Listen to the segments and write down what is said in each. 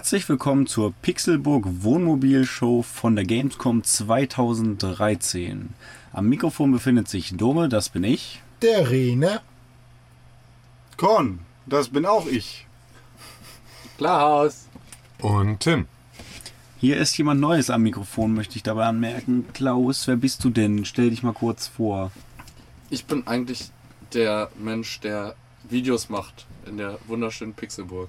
Herzlich willkommen zur Pixelburg Wohnmobil Show von der Gamescom 2013. Am Mikrofon befindet sich Dome, das bin ich. Der Rene. Con, das bin auch ich. Klarhaus. Und Tim. Hier ist jemand Neues am Mikrofon, möchte ich dabei anmerken. Klaus, wer bist du denn? Stell dich mal kurz vor. Ich bin eigentlich der Mensch, der Videos macht in der wunderschönen Pixelburg.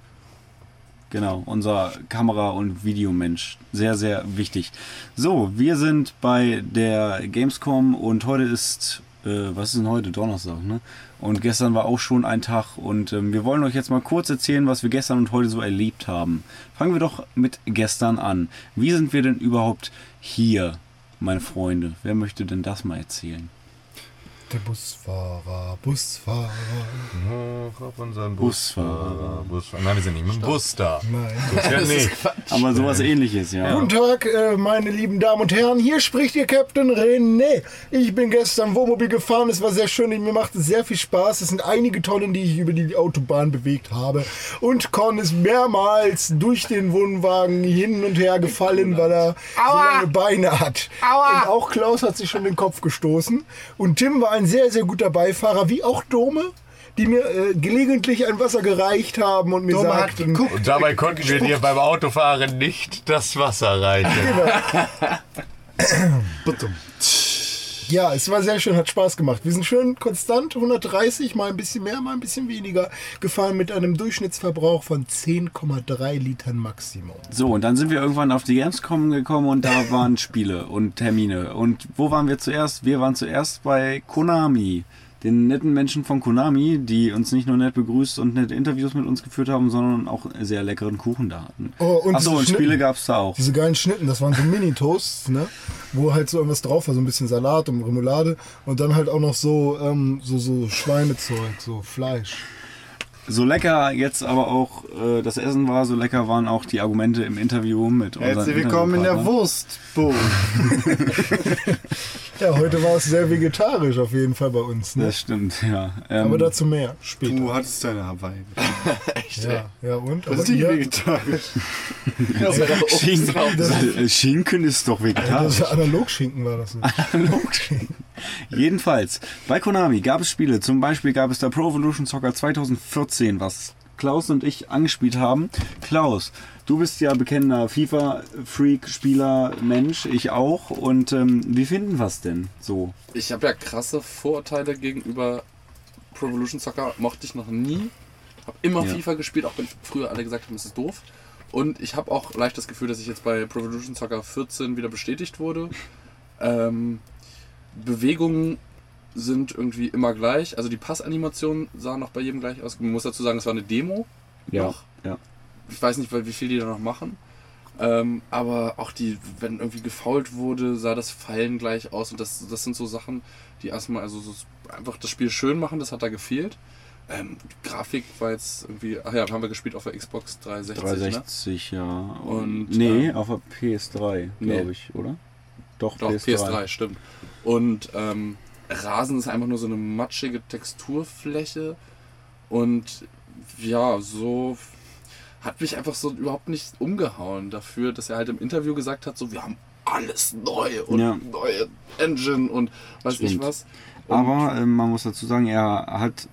Genau, unser Kamera- und Videomensch. Sehr, sehr wichtig. So, wir sind bei der Gamescom und heute ist, äh, was ist denn heute? Donnerstag, ne? Und gestern war auch schon ein Tag und ähm, wir wollen euch jetzt mal kurz erzählen, was wir gestern und heute so erlebt haben. Fangen wir doch mit gestern an. Wie sind wir denn überhaupt hier, meine Freunde? Wer möchte denn das mal erzählen? Der Busfahrer, Busfahrer. Auf unseren Busfahrer. Busfahrer. Nein, wir sind nicht mit dem Bus da. Nein. Ja, nee. Aber sowas ähnliches, ja. Guten Tag, äh, meine lieben Damen und Herren. Hier spricht Ihr Captain René. Ich bin gestern Wohnmobil gefahren. Es war sehr schön. Mir macht es sehr viel Spaß. Es sind einige Tonnen, die ich über die Autobahn bewegt habe. Und Con ist mehrmals durch den Wohnwagen hin und her gefallen, weil er so lange Beine hat. Und auch Klaus hat sich schon den Kopf gestoßen. Und Tim war ein sehr, sehr guter Beifahrer, wie auch Dome. Die mir äh, gelegentlich ein Wasser gereicht haben und mir Dome hat sagten, Und dabei konnten wir dir beim Autofahren nicht das Wasser reichen. Ja, es war sehr schön, hat Spaß gemacht. Wir sind schön konstant, 130, mal ein bisschen mehr, mal ein bisschen weniger, gefahren mit einem Durchschnittsverbrauch von 10,3 Litern Maximum. So, und dann sind wir irgendwann auf die Gamescom gekommen und da waren Spiele und Termine. Und wo waren wir zuerst? Wir waren zuerst bei Konami, den netten Menschen von Konami, die uns nicht nur nett begrüßt und nette Interviews mit uns geführt haben, sondern auch sehr leckeren Kuchen da hatten. Oh, und Achso, und Spiele gab es da auch. Diese geilen Schnitten, das waren so Mini-Toasts, ne? Wo halt so irgendwas drauf war, so ein bisschen Salat und Remoulade und dann halt auch noch so, ähm, so, so Schweinezeug, so Fleisch. So lecker jetzt aber auch äh, das Essen war, so lecker waren auch die Argumente im Interview mit unseren Herzlich willkommen in der. Wurstboot. Ja, heute war es sehr vegetarisch auf jeden Fall bei uns, ne? Das stimmt, ja. Ähm, Aber dazu mehr später. Du hattest deine Hawaii. Ja, ja und? Das Aber ist nicht vegetarisch. Das wäre doch Schinken, Obst Äh, Schinken ist doch Ja, vegetarisch. das ist Analogschinken war das. Analogschinken. Jedenfalls, bei Konami gab es Spiele. Zum Beispiel gab es da Pro Evolution Soccer 2014, was Klaus und ich angespielt haben. Klaus, du bist ja bekennender FIFA-Freak, Spieler, Mensch, ich auch. Und ähm, wie finden wir es denn so? Ich habe ja krasse Vorurteile gegenüber Pro Evolution Soccer. Mochte ich noch nie. Habe immer Ja. FIFA gespielt, auch wenn früher alle gesagt haben, es ist doof. Und ich habe auch leicht das Gefühl, dass ich jetzt bei Pro Evolution Soccer 14 wieder bestätigt wurde. Ähm, Bewegungen sind irgendwie immer gleich. Also die Passanimationen sahen noch bei jedem gleich aus. Man muss dazu sagen, es war eine Demo. Noch. ja. Ich weiß nicht, wie viel die da noch machen. Ähm, aber auch die, wenn irgendwie gefault wurde, sah das Fallen gleich aus. Und das, das sind so Sachen, die erstmal also so einfach das Spiel schön machen. Das hat da gefehlt. Ähm, Grafik war jetzt irgendwie. Ach ja, haben wir gespielt auf der Xbox 360. Ne? 360, ja. Und, nee, äh, auf der PS3, glaube Nee. ich, oder? Doch, Doch, PS3. stimmt. Und ähm, Rasen ist einfach nur so eine matschige Texturfläche. Und ja, so hat mich einfach so überhaupt nicht umgehauen dafür, dass er halt im Interview gesagt hat, so wir haben alles neu und Ja. neue Engine und weiß ich Stimmt. was. Und Aber ähm, man muss dazu sagen, er hat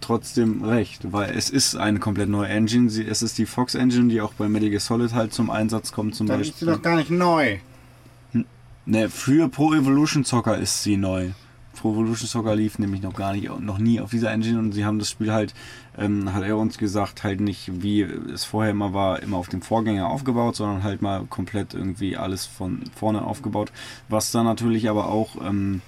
trotzdem recht, weil es ist eine komplett neue Engine. Sie, es ist die Fox Engine, die auch bei Metal Gear Solid halt zum Einsatz kommt zum Dann ist sie Beispiel. doch gar nicht neu. Ne, für Pro Evolution Soccer ist sie neu. Pro Evolution Soccer lief nämlich noch gar nicht, noch nie auf dieser Engine und sie haben das Spiel halt, ähm, hat er uns gesagt, halt nicht wie es vorher immer war, immer auf dem Vorgänger aufgebaut, sondern halt mal komplett irgendwie alles von vorne aufgebaut. Was dann natürlich aber auch ähm,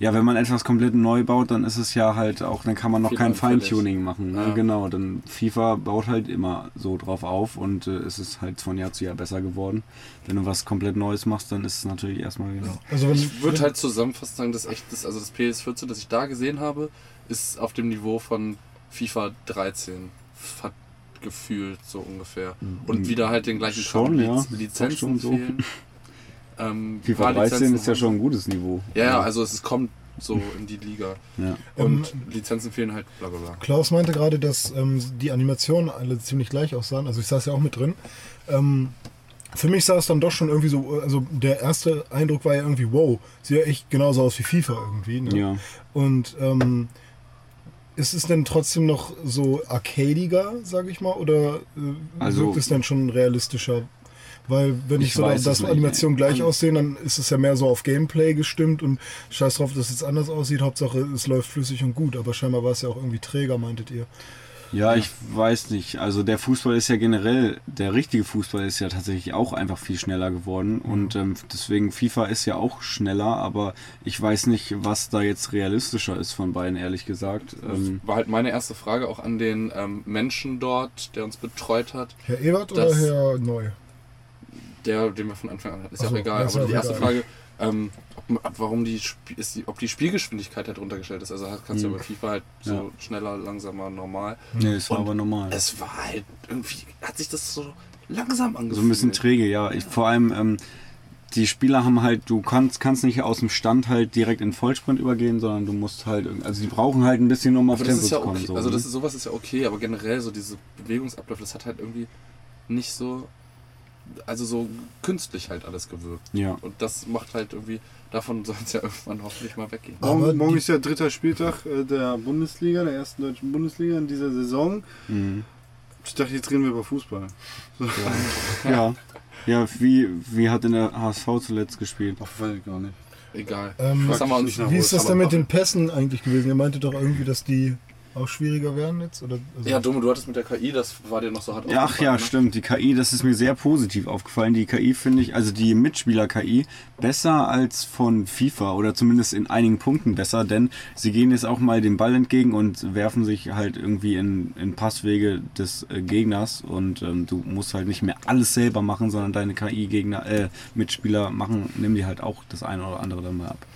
Ja, wenn man etwas komplett neu baut, dann ist es ja halt auch, dann kann man noch kein. Feintuning machen. Ne? Ja. Genau, dann FIFA baut halt immer so drauf auf und äh, es ist halt von Jahr zu Jahr besser geworden. Wenn du was komplett Neues machst, dann ist es natürlich erstmal genau. Also wenn, Ich würde halt zusammenfassend sagen, dass echt das, also das PS14, das ich da gesehen habe, ist auf dem Niveau von FIFA 13 hat gefühlt so ungefähr. Und wieder halt den gleichen Schon, ja. Lizenzen schon so. fehlen. Ähm, FIFA paar 13 Lizenzen ist ja schon ein gutes Niveau. Ja, ja, also es kommt so in die Liga. Ja. Und Ähm, Lizenzen fehlen halt, bla bla bla. Klaus meinte gerade, dass ähm, die Animationen alle ziemlich gleich aussahen. Also ich saß ja auch mit drin. Ähm, für mich sah es dann doch schon irgendwie so, also der erste Eindruck war ja irgendwie, wow, sieht ja echt genauso aus wie FIFA irgendwie. Ne? Ja. Und ähm, ist es denn trotzdem noch so arcadiger, sage ich mal, oder äh, Also- wirkt es dann schon realistischer? Weil wenn Ich ich so weiß Animationen gleich aussehen, dann ist es ja mehr so auf Gameplay gestimmt und scheiß drauf, dass es anders aussieht. Hauptsache es läuft flüssig und gut. Aber scheinbar war es ja auch irgendwie träger, meintet ihr. Ja, ich weiß nicht. Also der Fußball ist ja generell, der richtige Fußball ist ja tatsächlich auch einfach viel schneller geworden. Und ähm, deswegen FIFA ist ja auch schneller, aber ich weiß nicht, was da jetzt realistischer ist von beiden, ehrlich gesagt. Ähm, War halt meine erste Frage auch an den ähm, Menschen dort, der uns betreut hat. Herr Ebert oder Herr Neu? Der, den wir von Anfang an hatten. Ist ja Ach auch so, egal. Aber auch die erste egal. Frage, ähm, ob, ob, warum die, ist die, ob die Spielgeschwindigkeit halt runtergestellt ist. Also kannst du ja Mhm. bei FIFA halt so Ja. schneller, langsamer, normal. nee, es war Und aber normal. Es war halt irgendwie, hat sich das so langsam angefühlt. So ein bisschen träge, ja. Ich, vor allem, ähm, die Spieler haben halt, du kannst, kannst nicht aus dem Stand halt direkt in Vollsprint übergehen, sondern du musst halt, also die brauchen halt ein bisschen, um auf Aber das Tempo ja zu kommen. okay. So, also das ne? ist, sowas ist ja okay, aber generell so diese Bewegungsabläufe, das hat halt irgendwie nicht so, also so künstlich halt alles gewirkt. ja. Und das macht halt irgendwie, davon soll es ja irgendwann hoffentlich mal weggehen. Aber Morgen, morgen ist ja dritter Spieltag äh, der Bundesliga, der ersten deutschen Bundesliga in dieser Saison. Mhm. Ich dachte, jetzt reden wir über Fußball. ja. Ja, wie, wie hat in der HSV zuletzt gespielt? Ach, weiß ich gar nicht. Egal. Ähm, Wie ist das denn mit den Pässen eigentlich gewesen? Ihr meinte doch irgendwie, dass die auch schwieriger werden jetzt? Oder, also Ja, Dumme, du hattest mit der KI, das war dir noch so hart Ja, ach aufgefallen, ja, ne? stimmt. Die KI, das ist mir sehr positiv aufgefallen. Die KI finde ich, also die Mitspieler-KI, besser als von FIFA oder zumindest in einigen Punkten besser, denn sie gehen jetzt auch mal dem Ball entgegen und werfen sich halt irgendwie in, in Passwege des äh, Gegners und ähm, du musst halt nicht mehr alles selber machen, sondern deine KI-Gegner, äh, Mitspieler machen, nimm die halt auch das eine oder andere dann mal ab.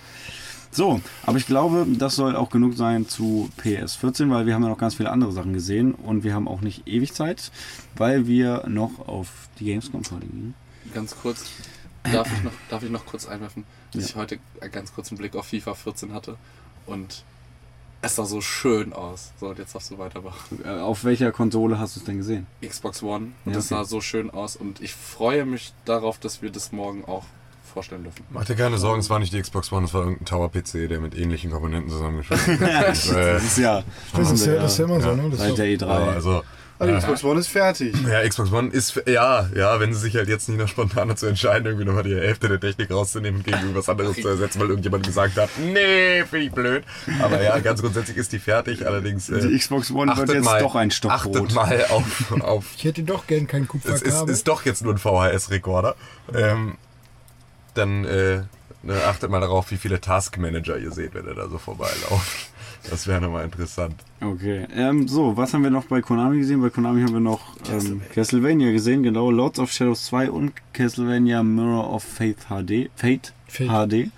So, aber ich glaube, das soll auch genug sein zu PS14, weil wir haben ja noch ganz viele andere Sachen gesehen und wir haben auch nicht ewig Zeit, weil wir noch auf die Gamescom gehen. Ganz kurz, darf ich noch, darf ich noch kurz einwerfen, dass Ja. ich heute ganz kurz einen Blick auf FIFA 14 hatte und es sah so schön aus. So, und jetzt darfst du weitermachen. Äh, Auf welcher Konsole hast du es denn gesehen? Xbox One und Ja, es okay. sah so schön aus und ich freue mich darauf, dass wir das morgen auch vorstellen dürfen. Mach dir keine Sorgen, es war nicht die Xbox One, es war irgendein Tower-PC, der mit ähnlichen Komponenten zusammengeschaltet ist. äh, Das ist ja, das, ist ja, das ist ja immer so, Ja. ne? Das seit ist der doch, E3. ja, also, Ah, die äh, Xbox One ist fertig. ja, Xbox One ist, ja, ja, wenn sie sich halt jetzt nicht noch spontan dazu entscheiden, irgendwie nochmal die Hälfte der Technik rauszunehmen und gegen irgendwas anderes zu ersetzen, weil irgendjemand gesagt hat, nee, finde ich blöd. Aber ja, ganz grundsätzlich ist die fertig, allerdings. äh, Die Xbox One wird jetzt mal, doch ein Stockbrot. Achtet mal auf, auf ich hätte doch gern kein es ist, Kupferkabel. ist doch jetzt nur ein VHS-Rekorder. Ähm, dann äh, ne, achtet mal darauf, wie viele Taskmanager ihr seht, wenn ihr da so vorbeilauft. Das wäre nochmal interessant. Okay, ähm, so, was haben wir noch bei Konami gesehen? Bei Konami haben wir noch ähm, Castlevania gesehen, genau, Lords of Shadows 2 und Castlevania Mirror of Faith HD. Fate, Fate. HD.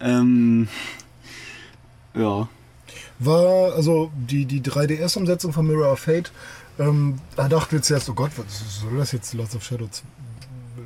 Ähm, ja, War, also die, die 3DS-Umsetzung von Mirror of Fate, ähm, da dachten wir zuerst, oh Gott, was soll das jetzt? Lords of Shadow?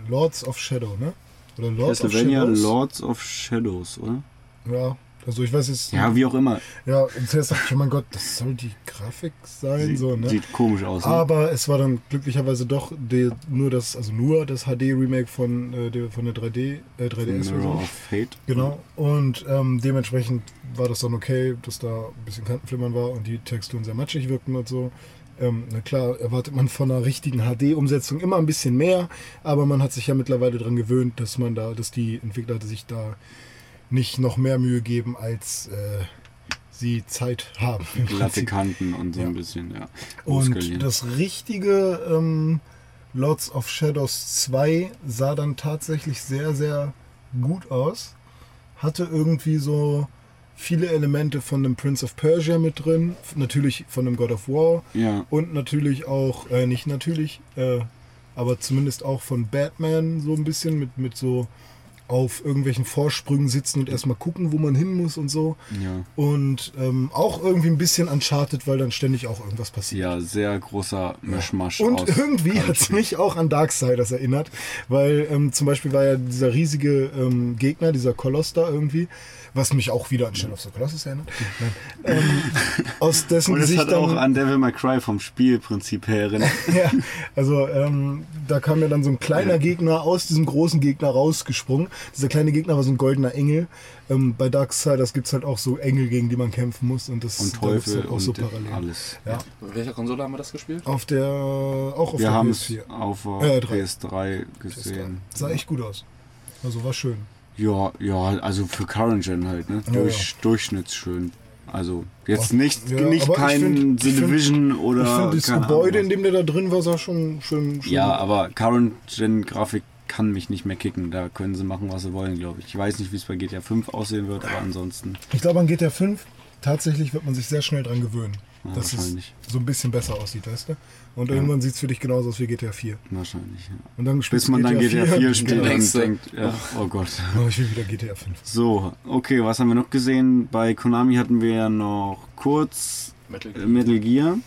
Lords of Shadow, ne? Oder Lords of Shadows? Lords of Shadows, oder? Ja, also ich weiß jetzt. Ja, wie auch immer. Ja, und zuerst dachte ich, oh mein Gott, das soll die Grafik sein, so, ne? Sieht komisch aus. Ne? Aber es war dann glücklicherweise doch die, nur das, also nur das HD-Remake von, äh, der, von der 3D, äh, 3DS. Mirror of Fate. Genau. Und ähm, dementsprechend war das dann okay, dass da ein bisschen Kantenflimmern war und die Texturen sehr matschig wirkten und so. Ähm, na klar, erwartet man von einer richtigen HD-Umsetzung immer ein bisschen mehr, aber man hat sich ja mittlerweile daran gewöhnt, dass man da, dass die Entwickler sich da nicht noch mehr Mühe geben, als äh, sie Zeit haben. Glatte. Kanten und so Ja. ein bisschen, ja. Und das richtige ähm, Lords of Shadows 2 sah dann tatsächlich sehr, sehr gut aus. Hatte irgendwie so viele Elemente von dem Prince of Persia mit drin, natürlich von dem God of War Ja. und natürlich auch, äh, nicht natürlich, äh, aber zumindest auch von Batman so ein bisschen mit, mit so auf irgendwelchen Vorsprüngen sitzen und erstmal gucken, wo man hin muss und so. Ja. Und ähm, auch irgendwie ein bisschen Uncharted, weil dann ständig auch irgendwas passiert. Ja, sehr großer Mischmasch Und aus. irgendwie hat es mich auch an Darksiders erinnert, weil ähm, zum Beispiel war ja dieser riesige ähm, Gegner, dieser Koloss da irgendwie, was mich auch wieder an Shadow of the Colossus erinnert. Nein. Ähm, aus dessen Und es Gesicht hat auch dann, an Devil May Cry vom Spielprinzip her erinnert. ja, also ähm, da kam ja dann so ein kleiner Gegner aus diesem großen Gegner rausgesprungen. Dieser kleine Gegner war so ein goldener Engel. Ähm, bei Darksiders gibt es halt auch so Engel, gegen die man kämpfen muss und das Und da Teufel halt auch so parallel. alles. Ja, Auf welcher Konsole haben wir das gespielt? auf der auch auf Wir der haben es PS4. auf Äh, drei. PS3 gesehen. Sah echt gut aus. Also war schön. Ja, ja, also für Current Gen halt, ne? Ja, Durch, Durchschnittsschön. Also jetzt nicht, Ja, nicht kein find- The Division oder ich finde, das Gebäude, in Ahnung dem der da drin war, sah schon schön. schön Ja, aber Current Gen Grafik kann mich nicht mehr kicken. Da können sie machen, was sie wollen, glaube ich. Ich weiß nicht, wie es bei GTA 5 aussehen wird, aber ansonsten Ich glaube, an GTA 5 tatsächlich wird man sich sehr schnell dran gewöhnen. Ja, dass es wahrscheinlich. so ein bisschen besser aussieht, weißt du? Und Ja. irgendwann sieht es für dich genauso aus wie GTA 4. wahrscheinlich. Ja. Und dann Bis man dann GTA 4 spielt Genau. und denkt, ja, oh Gott. Oh, ich will wieder GTA 5. So, okay, was haben wir noch gesehen? Bei Konami hatten wir ja noch kurz Metal äh, Metal Gear.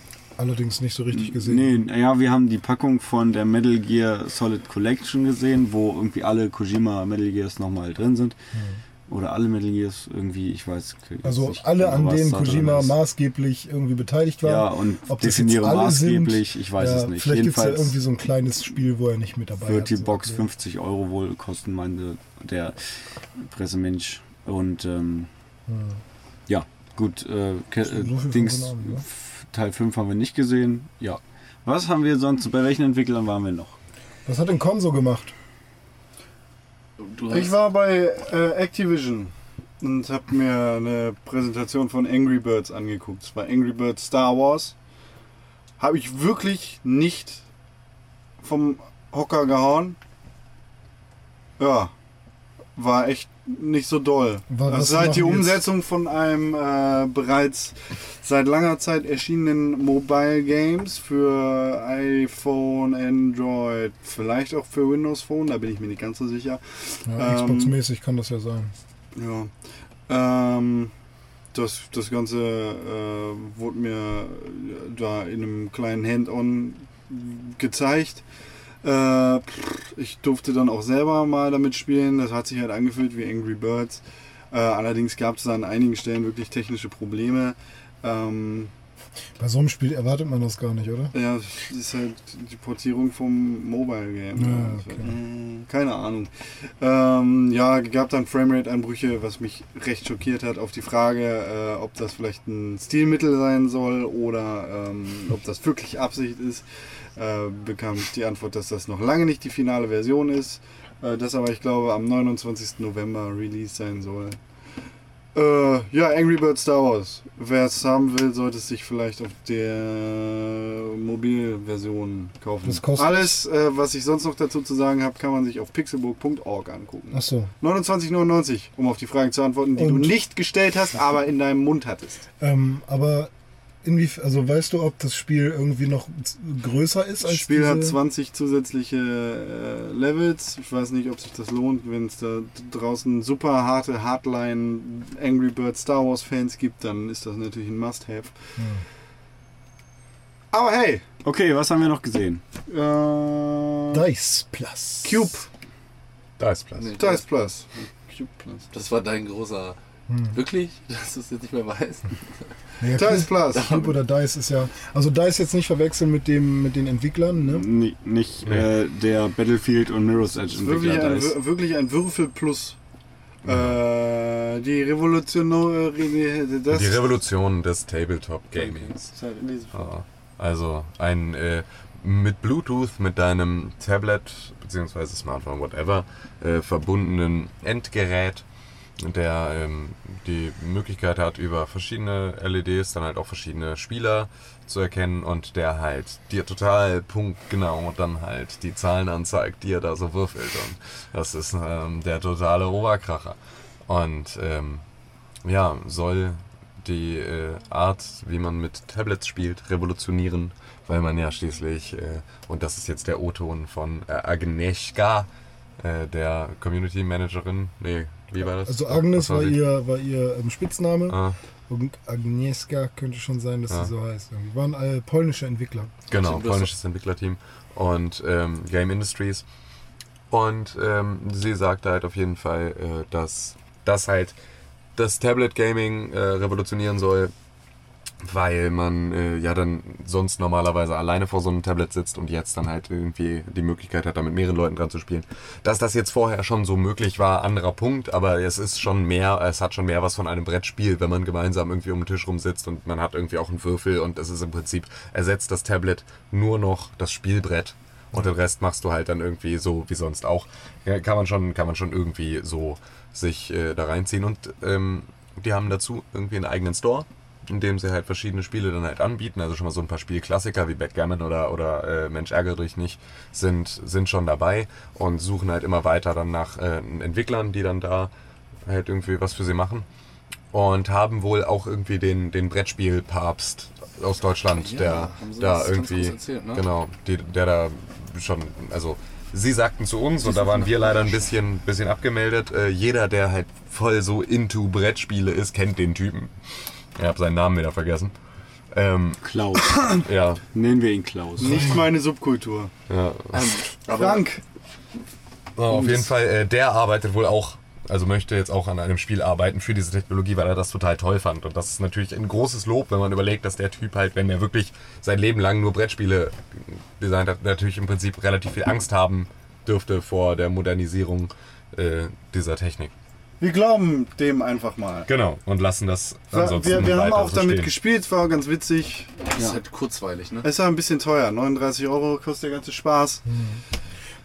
Allerdings nicht so richtig gesehen. Nee, ja, wir haben die Packung von der Metal Gear Solid Collection gesehen, wo irgendwie alle Kojima Metal Gears nochmal drin sind. Oder alle Metal Gears irgendwie, ich weiß Also nicht alle, genau, an denen Kojima ist. maßgeblich irgendwie beteiligt war. Ja, und Ob definiere maßgeblich, sind, ich weiß ja, es nicht. Vielleicht gibt es ja irgendwie so ein kleines Spiel, wo er nicht mit dabei wird hat. die so. Box Ja. 50 Euro wohl kosten, meinte der Pressemensch. Und ähm, ja, gut, äh, So Dings, Konami, ne? Teil 5 haben wir nicht gesehen. Ja. Was haben wir sonst, bei welchen Entwicklern waren wir noch? Was hat denn Konso gemacht? Du Ich war bei äh, Activision und habe mir eine Präsentation von Angry Birds angeguckt. Es war Angry Birds Star Wars. Habe ich wirklich nicht vom Hocker gehauen. Ja, war echt nicht so doll. Wa- Das ist halt die machen jetzt- Umsetzung von einem äh, bereits seit langer Zeit erschienenen Mobile Games für iPhone, Android, vielleicht auch für Windows Phone, da bin ich mir nicht ganz so sicher. Ja, Ähm, Xbox-mäßig kann das ja sein. Ja. Ähm, das, das Ganze äh, wurde mir da in einem kleinen Hand-on gezeigt. Äh, ich durfte dann auch selber mal damit spielen. Das hat sich halt angefühlt wie Angry Birds. Äh, allerdings gab es da an einigen Stellen wirklich technische Probleme. Ähm, Bei so einem Spiel erwartet man das gar nicht, oder? ja, das ist halt die Portierung vom Mobile Game. Ja, Also, okay. mm, Keine Ahnung. Ähm, ja, gab dann Framerate-Einbrüche, was mich recht schockiert hat, auf die Frage, äh, ob das vielleicht ein Stilmittel sein soll oder ähm, ob das wirklich Absicht ist. Äh, bekam ich die Antwort, dass das noch lange nicht die finale Version ist. Äh, das aber, ich glaube, am 29. November Release sein soll. Äh, ja, Angry Birds Star Wars. Wer es haben will, sollte es sich vielleicht auf der Mobilversion kaufen. Was kostet Alles, äh, was ich sonst noch dazu zu sagen habe, kann man sich auf pixelburg.org angucken. Achso. 29,99, um auf die Fragen zu antworten, die Und- du nicht gestellt hast, aber in deinem Mund hattest. Ähm, aber inwiefern, also weißt du, ob das Spiel irgendwie noch größer ist als Das Spiel diese... hat 20 zusätzliche äh, Levels. Ich weiß nicht, ob sich das lohnt, wenn es da draußen super harte Hardline Angry Birds Star Wars Fans gibt, dann ist das natürlich ein Must-Have. Aber hey, Okay, was haben wir noch gesehen? äh, Dice Plus. Cube, ist Platz. Nee, Dice Plus. Cube Plus. Das war dein großer. Hm. Wirklich? Dass du es jetzt nicht mehr weißt? Ja, Dice Plus. Cube oder Dice ist ja... Also Dice jetzt nicht verwechseln mit, dem, mit den Entwicklern, ne? Ni- nicht Nee. äh, der Battlefield und Mirror's Edge wirklich Entwickler da ein, wirklich ein Würfel Plus. Äh, die Revolution. Das Die Revolution des Tabletop Gamings. Vor. Ja, also ein äh, mit Bluetooth mit deinem Tablet bzw. Smartphone, whatever, äh, verbundenen Endgerät, der ähm, die Möglichkeit hat, über verschiedene LEDs dann halt auch verschiedene Spieler zu erkennen und der halt dir total punktgenau dann halt die Zahlen anzeigt, die er da so würfelt. Und das ist ähm, der totale Oberkracher. Und ähm, ja, soll die äh, Art, wie man mit Tablets spielt, revolutionieren, weil man ja schließlich, äh, und das ist jetzt der O-Ton von äh, Agnieszka, äh, der Community Managerin, nee, wie war das? Also Agnes war sie? ihr, war ihr ähm, Spitzname Ah, und Agnieszka könnte schon sein, dass Ja. sie so heißt. Die waren äh, polnische Entwickler. Genau, polnisches Entwicklerteam und ähm, Game Industries. Und ähm, sie sagte halt auf jeden Fall, äh, dass das halt das Tablet Gaming äh, revolutionieren soll, weil man äh, ja dann sonst normalerweise alleine vor so einem Tablet sitzt und jetzt dann halt irgendwie die Möglichkeit hat, da mit mehreren Leuten dran zu spielen. Dass das jetzt vorher schon so möglich war, anderer Punkt, aber es ist schon mehr, es hat schon mehr was von einem Brettspiel, wenn man gemeinsam irgendwie um den Tisch rumsitzt und man hat irgendwie auch einen Würfel und es ist im Prinzip, ersetzt das Tablet nur noch das Spielbrett und den Rest machst du halt dann irgendwie so wie sonst auch. Ja, kann man schon, kann man schon irgendwie so sich äh, da reinziehen und ähm, die haben dazu irgendwie einen eigenen Store, in dem sie halt verschiedene Spiele dann halt anbieten. Also schon mal so ein paar Spielklassiker wie Backgammon oder, oder äh, Mensch ärgere dich nicht sind, sind schon dabei und suchen halt immer weiter dann nach äh, Entwicklern, die dann da halt irgendwie was für sie machen. Und haben wohl auch irgendwie den, den Brettspiel-Papst aus Deutschland, Ja, der da irgendwie, erzählt, ne? genau, die, der da schon, also sie sagten zu uns und da waren wir leider ein bisschen, bisschen abgemeldet. Äh, jeder, der halt voll so into Brettspiele ist, kennt den Typen. Ich habe seinen Namen wieder vergessen. Ähm, Klaus. ja, Nennen wir ihn Klaus. Nicht meine Subkultur. ja. Aber Frank, Ja, auf jeden Fall, äh, der arbeitet wohl auch, also möchte jetzt auch an einem Spiel arbeiten für diese Technologie, weil er das total toll fand. Und das ist natürlich ein großes Lob, wenn man überlegt, dass der Typ halt, wenn er wirklich sein Leben lang nur Brettspiele designt hat, natürlich im Prinzip relativ viel Angst haben dürfte vor der Modernisierung äh, dieser Technik. Wir glauben dem einfach mal. Genau, und lassen das ansonsten Wir, wir haben auch so damit stehen. gespielt, war ganz witzig. das ist halt kurzweilig, ne? Es war ein bisschen teuer, 39 Euro kostet der ganze Spaß.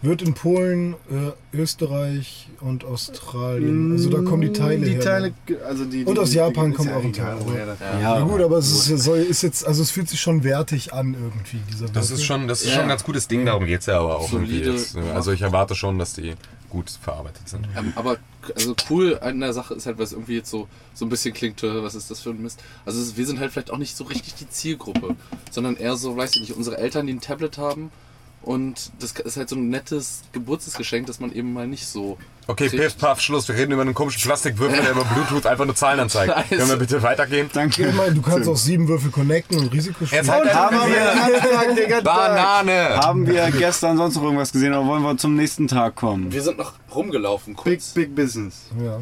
Wird in Polen, äh, Österreich und Australien. Also da kommen die Teile Die her. Teile, also die, Und die, aus die- Japan kommt auch ein Teil. Ja, Ja gut, aber es ist, soll, ist jetzt, also es fühlt sich schon wertig an irgendwie, dieser Das ist schon, das ist Ja. schon ein ganz gutes Ding, darum geht es ja aber auch irgendwie jetzt. Also ich erwarte schon, dass die gut verarbeitet sind. Ähm, aber also cool an der Sache ist halt, was irgendwie jetzt so, so ein bisschen klingt, äh, was ist das für ein Mist. Also wir sind halt vielleicht auch nicht so richtig die Zielgruppe, sondern eher so, weiß ich nicht, unsere Eltern, die ein Tablet haben und das ist halt so ein nettes Geburtstagsgeschenk, dass man eben mal nicht so... Okay, kriegt. piff, paff, Schluss. Wir reden über einen komischen Plastikwürfel, der über Bluetooth einfach nur Zahlen anzeigt. Scheiße. Können wir bitte weitergehen? Danke. meine, du kannst auch sieben Würfel connecten und Risiko spielen. Jetzt halt Haben wir, Banane! haben wir gestern sonst noch irgendwas gesehen oder wollen wir zum nächsten Tag kommen? Wir sind noch rumgelaufen Big, kurz. big Business. Ja.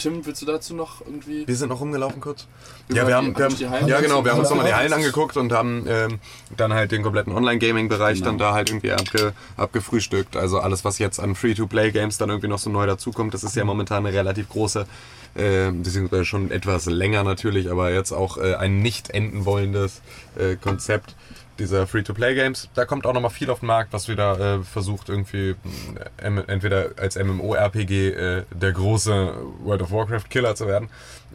Tim, willst du dazu noch irgendwie... Wir sind noch rumgelaufen kurz. Ja, wir haben, wir haben ja genau, wir haben uns nochmal die Hallen angeguckt und haben ähm, dann halt den kompletten Online-Gaming-Bereich dann da halt irgendwie abge, abgefrühstückt. Also alles, was jetzt an Free-to-Play-Games dann irgendwie noch so neu dazukommt, das ist ja momentan eine relativ große, äh, beziehungsweise schon etwas länger natürlich, aber jetzt auch äh, ein nicht enden wollendes äh, Konzept dieser Free-to-Play-Games. Da kommt auch nochmal viel auf den Markt, was wieder äh, versucht irgendwie äh, em- entweder als MMORPG äh, der große World of Warcraft-Killer zu werden,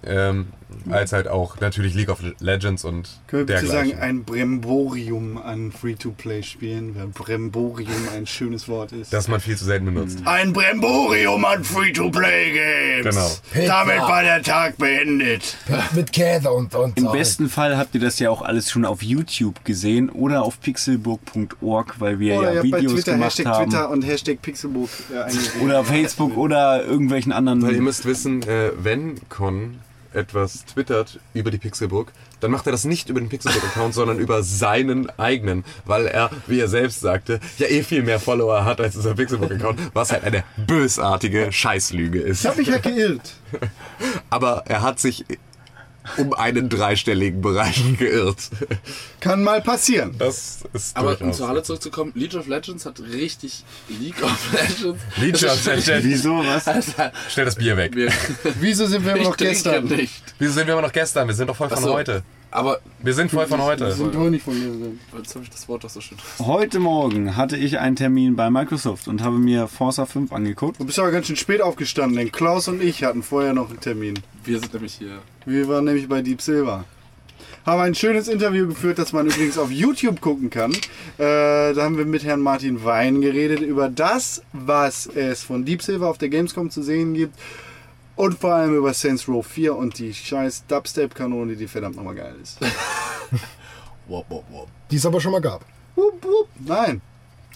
ähm, als halt auch natürlich League of Legends und Können wir dergleichen. sagen, ein Bremborium an Free-to-Play-Spielen, weil Bremborium ein schönes Wort ist. das man viel zu selten benutzt. ein Bremborium an Free-to-Play-Games. Genau. Damit war der Tag beendet. Mit Käse und, und Im besten Fall habt ihr das ja auch alles schon auf YouTube gesehen oder auf pixelburg.org, weil wir Oder ja habt bei Videos Twitter gemacht Hashtag haben. Twitter und Hashtag Pixelbook äh. Oder Facebook oder irgendwelchen anderen. Weil ihr müsst wissen, äh, wenn Con etwas twittert über die Pixelburg, dann macht er das nicht über den Pixelburg-Account, sondern über seinen eigenen, weil er, wie er selbst sagte, ja eh viel mehr Follower hat als unser Pixelburg-Account, was halt eine bösartige Scheißlüge ist. Ich hab mich ja geirrt. Aber er hat sich um einen dreistelligen Bereich geirrt. Kann mal passieren. Das ist Aber um zur Halle zurückzukommen, League of Legends hat richtig League of Legends. League of Legends. Wieso? Was? Alter, Stell das Bier weg. wir, Wieso sind wir immer noch gestern? nicht. Wieso sind wir immer noch gestern? Wir sind doch voll von so. heute. Aber Wir sind voll von heute. Sind doch nicht von gestern. jetzt habe ich das Wort doch so schön. Heute Morgen hatte ich einen Termin bei Microsoft und habe mir Forza 5 angeguckt. Du bist aber ganz schön spät aufgestanden, denn Klaus und ich hatten vorher noch einen Termin. Wir sind nämlich hier. Wir waren nämlich bei Deep Silver. Haben ein schönes Interview geführt, das man übrigens auf YouTube gucken kann. Äh, da haben wir mit Herrn Martin Wein geredet über das, was es von Deep Silver auf der Gamescom zu sehen gibt. Und vor allem über Saints Row 4 und die scheiß Dubstep-Kanone, die verdammt nochmal geil ist. Wop, wop, wop. Die es aber schon mal gab. wupp, wupp. Nein.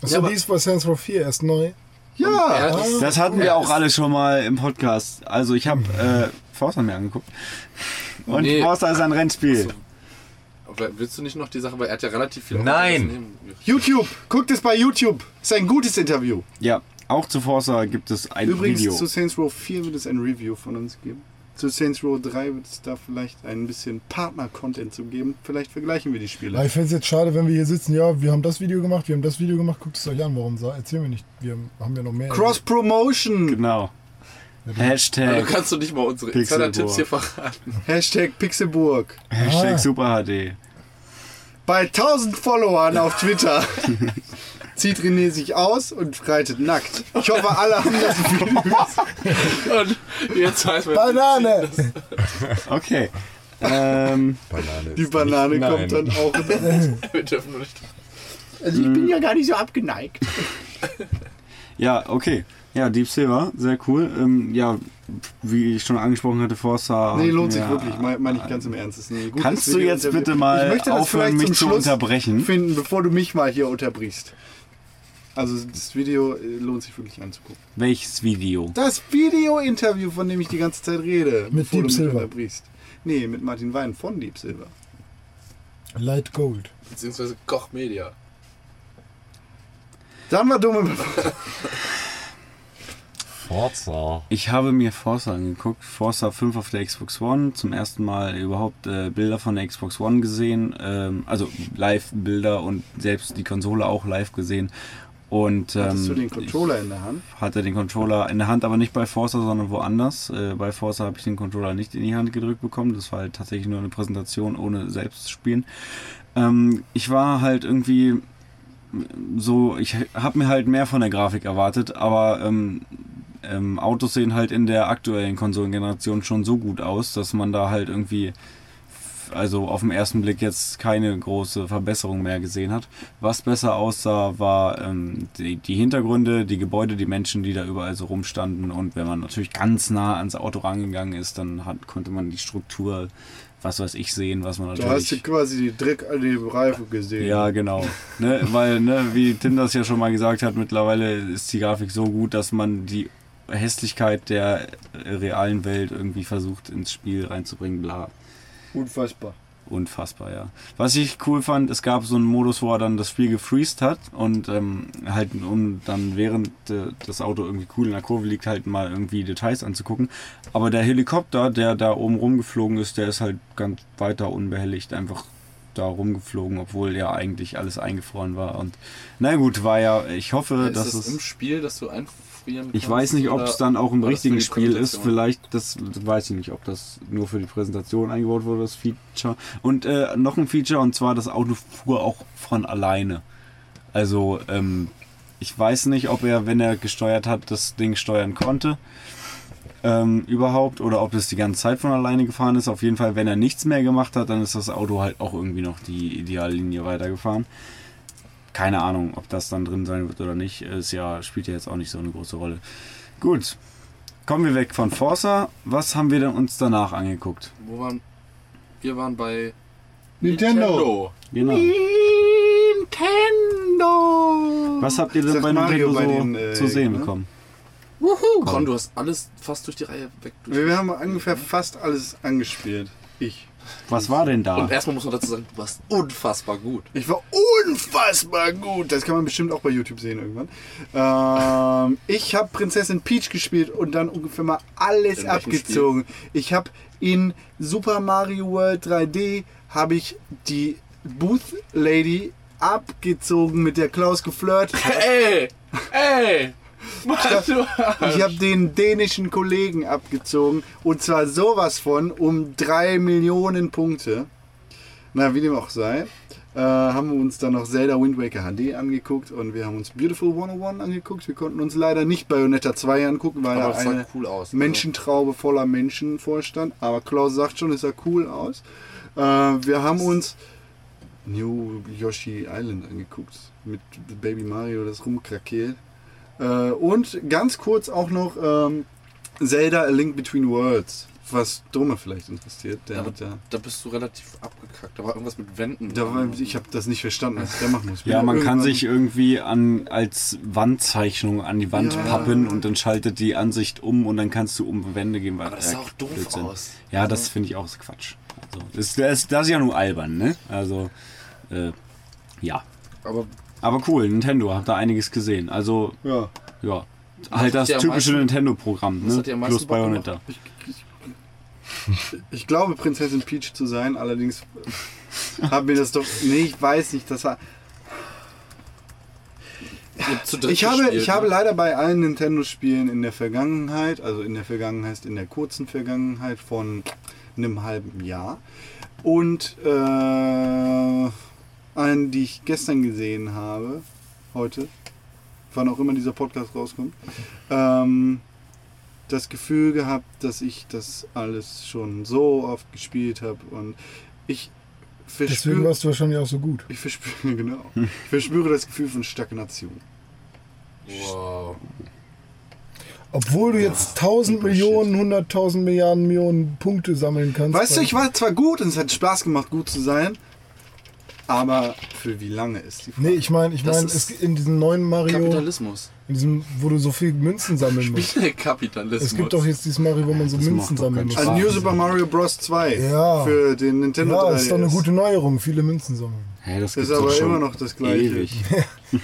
Achso, Ja, die ist bei Saints Row 4 erst neu. Ja. Ja, das, Das hatten wir auch alle schon mal im Podcast. Also ich habe äh, Forza mir angeguckt. Und Nee. Forza ist ein Rennspiel. aber willst du nicht noch die Sache, weil er hat ja relativ viel. Nein. YouTube. Guckt es bei YouTube. Ist ein gutes Interview. Ja, auch zu Forza gibt es ein Übrigens Video. zu Saints Row 4 wird es ein Review von uns geben. Zu Saints Row 3 wird es da vielleicht ein bisschen Partner-Content zu geben. Vielleicht vergleichen wir die Aber Spiele. ich finde es jetzt schade, wenn wir hier sitzen, ja, wir haben das Video gemacht, wir haben das Video gemacht, guckt es euch an, warum erzählen wir nicht? Wir haben ja noch mehr. Cross-Promotion. Genau. Also Hashtag, kannst du nicht mal unsere. Insider-Tipps hier verraten. Hashtag Pixelburg. Hashtag Ah. Super HD. Bei 1000 Followern auf Twitter zieht René sich aus und reitet nackt. Ich hoffe, alle haben das Video. Und jetzt weiß man. Banane! Okay. Ähm, Banane Die Banane nicht, kommt nein. dann auch. Wir dürfen nur nicht. Also ich bin ja gar nicht so abgeneigt. ja, okay. Ja, Deep Silver, sehr cool. Ähm, ja, wie ich schon angesprochen hatte, Forza. Nee, lohnt ich sich mir- wirklich, meine mein ich ganz im Ernst. Gutes Kannst du jetzt bitte mal Ich möchte das aufhören, mich zum zu Schluss unterbrechen? finden, bevor du mich mal hier unterbrichst. Also das Video äh, lohnt sich wirklich anzugucken. Welches Video? Das Video-Interview, von dem ich die ganze Zeit rede, Mit Deep Silver. unterbrichst. Nee, mit Martin Wein von Deep Silver. Light Gold. Beziehungsweise Koch Media. Dann war dumme Forza. Ich habe mir Forza angeguckt. Forza 5 auf der Xbox One. Zum ersten Mal überhaupt äh, Bilder von der Xbox One gesehen. Ähm, also Live-Bilder und selbst die Konsole auch live gesehen. Und ähm, Hattest du den Controller in der Hand? Hatte den Controller in der Hand, aber nicht bei Forza, sondern woanders. Äh, bei Forza habe ich den Controller nicht in die Hand gedrückt bekommen. Das war halt tatsächlich nur eine Präsentation ohne selbst zu spielen. Ähm, ich war halt irgendwie so, ich habe mir halt mehr von der Grafik erwartet, aber ähm, ähm, Autos sehen halt in der aktuellen Konsolengeneration schon so gut aus, dass man da halt irgendwie also auf den ersten Blick jetzt keine große Verbesserung mehr gesehen hat. Was besser aussah, war ähm, die, die Hintergründe, die Gebäude, die Menschen, die da überall so rumstanden. Und wenn man natürlich ganz nah ans Auto rangegangen ist, dann hat, konnte man die Struktur, was weiß ich, sehen, was man Da hast du natürlich... quasi die Dreck an die Reifen gesehen. Ja, genau. Ne, weil, ne, wie Tim das ja schon mal gesagt hat, mittlerweile ist die Grafik so gut, dass man die Hässlichkeit der realen Welt irgendwie versucht ins Spiel reinzubringen, bla. Unfassbar. Unfassbar, ja. Was ich cool fand, es gab so einen Modus, wo er dann das Spiel gefreezed hat und ähm, halt, um dann während äh, das Auto irgendwie cool in der Kurve liegt, halt mal irgendwie Details anzugucken. Aber der Helikopter, der da oben rumgeflogen ist, der ist halt ganz weiter unbehelligt einfach da rumgeflogen, obwohl ja eigentlich alles eingefroren war. Und na gut, war ja, ich hoffe, ist dass das es. im Spiel, dass du einfrieren Ich kannst, weiß nicht, ob es dann auch im richtigen Spiel ist. Vielleicht, das weiß ich nicht, ob das nur für die Präsentation eingebaut wurde, das Feature. Und äh, noch ein Feature, und zwar das Auto fuhr auch von alleine. Also, ähm, ich weiß nicht, ob er, wenn er gesteuert hat, das Ding steuern konnte. Ähm, überhaupt oder ob es die ganze Zeit von alleine gefahren ist. Auf jeden Fall, wenn er nichts mehr gemacht hat, dann ist das Auto halt auch irgendwie noch die Ideallinie weitergefahren. Keine Ahnung, ob das dann drin sein wird oder nicht. Ist ja, spielt ja jetzt auch nicht so eine große Rolle. Gut. Kommen wir weg von Forza. Was haben wir denn uns danach angeguckt? Wo waren. Wir waren bei. Nintendo. Genau. Nintendo. Was habt ihr denn Sagt bei Mario Nintendo bei so den, äh, zu sehen ne? bekommen? Con, du hast alles fast durch die Reihe weg. Wir haben ungefähr fast alles angespielt. Ich. Was war denn da? Und erstmal muss man dazu sagen, du warst unfassbar gut. Ich war unfassbar gut. Das kann man bestimmt auch bei YouTube sehen irgendwann. Ähm, ich habe Prinzessin Peach gespielt und dann ungefähr mal alles In abgezogen. Ich habe in Super Mario World 3D habe ich die Booth Lady abgezogen, mit der Klaus geflirtet hat. Ey! Ey! Ich habe den dänischen Kollegen abgezogen und zwar sowas von um 3 Millionen Punkte. Na, wie dem auch sei, äh, haben wir uns dann noch Zelda Wind Waker HD angeguckt und wir haben uns Beautiful 101 angeguckt. Wir konnten uns leider nicht Bayonetta 2 angucken, weil da eine cool aus. Menschentraube voller Menschen vorstand. Aber Klaus sagt schon, es sah cool aus. Äh, wir haben uns New Yoshi Island angeguckt mit Baby Mario, das rumkrakeelt. Äh, und ganz kurz auch noch ähm, Zelda A Link Between Worlds, was Dome vielleicht interessiert. Der Ja, hat ja. Da bist du relativ abgekackt. Da war irgendwas mit Wänden. Da war, ich habe das nicht verstanden, was der machen muss. Ja, man kann sich irgendwie an, als Wandzeichnung an die Wand Ja. pappen und dann schaltet die Ansicht um und dann kannst du um Wände gehen. Aber das sah auch doof Blödsinn. aus. Ja, das finde ich auch Quatsch. Also, das, das, das ist ja nur albern, ne? Also, äh, ja. Aber Aber cool, Nintendo, habt da einiges gesehen. Also, Ja. ja. Halt das typische Nintendo-Programm, ne? hat Plus Bock gemacht? Bayonetta. Ich glaube, Prinzessin Peach zu sein, allerdings haben wir das doch. Nee, ich weiß nicht. Das dritt ich, habe, gespielt, ich habe ne? leider bei allen Nintendo-Spielen in der Vergangenheit, also in der Vergangenheit, heißt in der kurzen Vergangenheit von einem halben Jahr und äh, einen, die ich gestern gesehen habe, heute, wann auch immer dieser Podcast rauskommt, ähm, das Gefühl gehabt, dass ich das alles schon so oft gespielt habe und ich Deswegen verspüre, warst du wahrscheinlich auch so gut. ich verspüre, genau, ich verspüre das Gefühl von Stagnation. Wow. Obwohl du jetzt 1000 Millionen, 100.000 Milliarden Millionen Punkte sammeln kannst. Weißt du, ich war zwar gut und es hat Spaß gemacht, gut zu sein, aber für wie lange ist die Frage? Nee, ich meine, ich meine, es in diesem neuen Mario, Kapitalismus. in diesem, wo du so viel Münzen sammeln musst. Kapitalismus. Es gibt doch jetzt dieses Mario, wo man so Das Münzen sammeln muss. Spaß. New Super Mario Bros. 2 Ja. für den Nintendo Ja, 3DS. das ist doch eine gute Neuerung, viele Münzen sammeln. Hä, das Das ist aber schon immer noch das Gleiche. Ewig.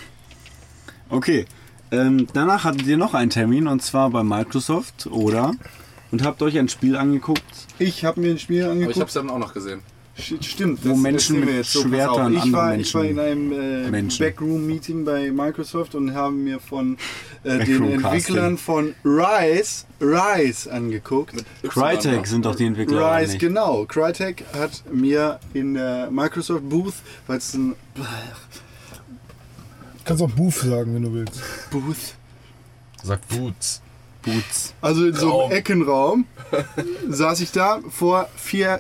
okay. Ähm, danach hattet ihr noch einen Termin und zwar bei Microsoft, oder? Und habt euch ein Spiel angeguckt. Ich habe mir ein Spiel Aber ich angeguckt. hab's dann auch noch gesehen. Stimmt, Wo Menschen erzählen wir mit so, Schwertern ich andere war, ich war in Menschen- einem äh, Menschen. Backroom-Meeting bei Microsoft und haben mir von äh, den. Entwicklern von Rise, Rise angeguckt. Crytek sind doch die Entwickler. Rise, nicht? genau. Crytek hat mir in der Microsoft Booth, weil es ein Kannst auch Booth sagen, wenn du willst. Booth, Sagt Boots. Boots. also in so Raum. einem Eckenraum, saß ich da vor vier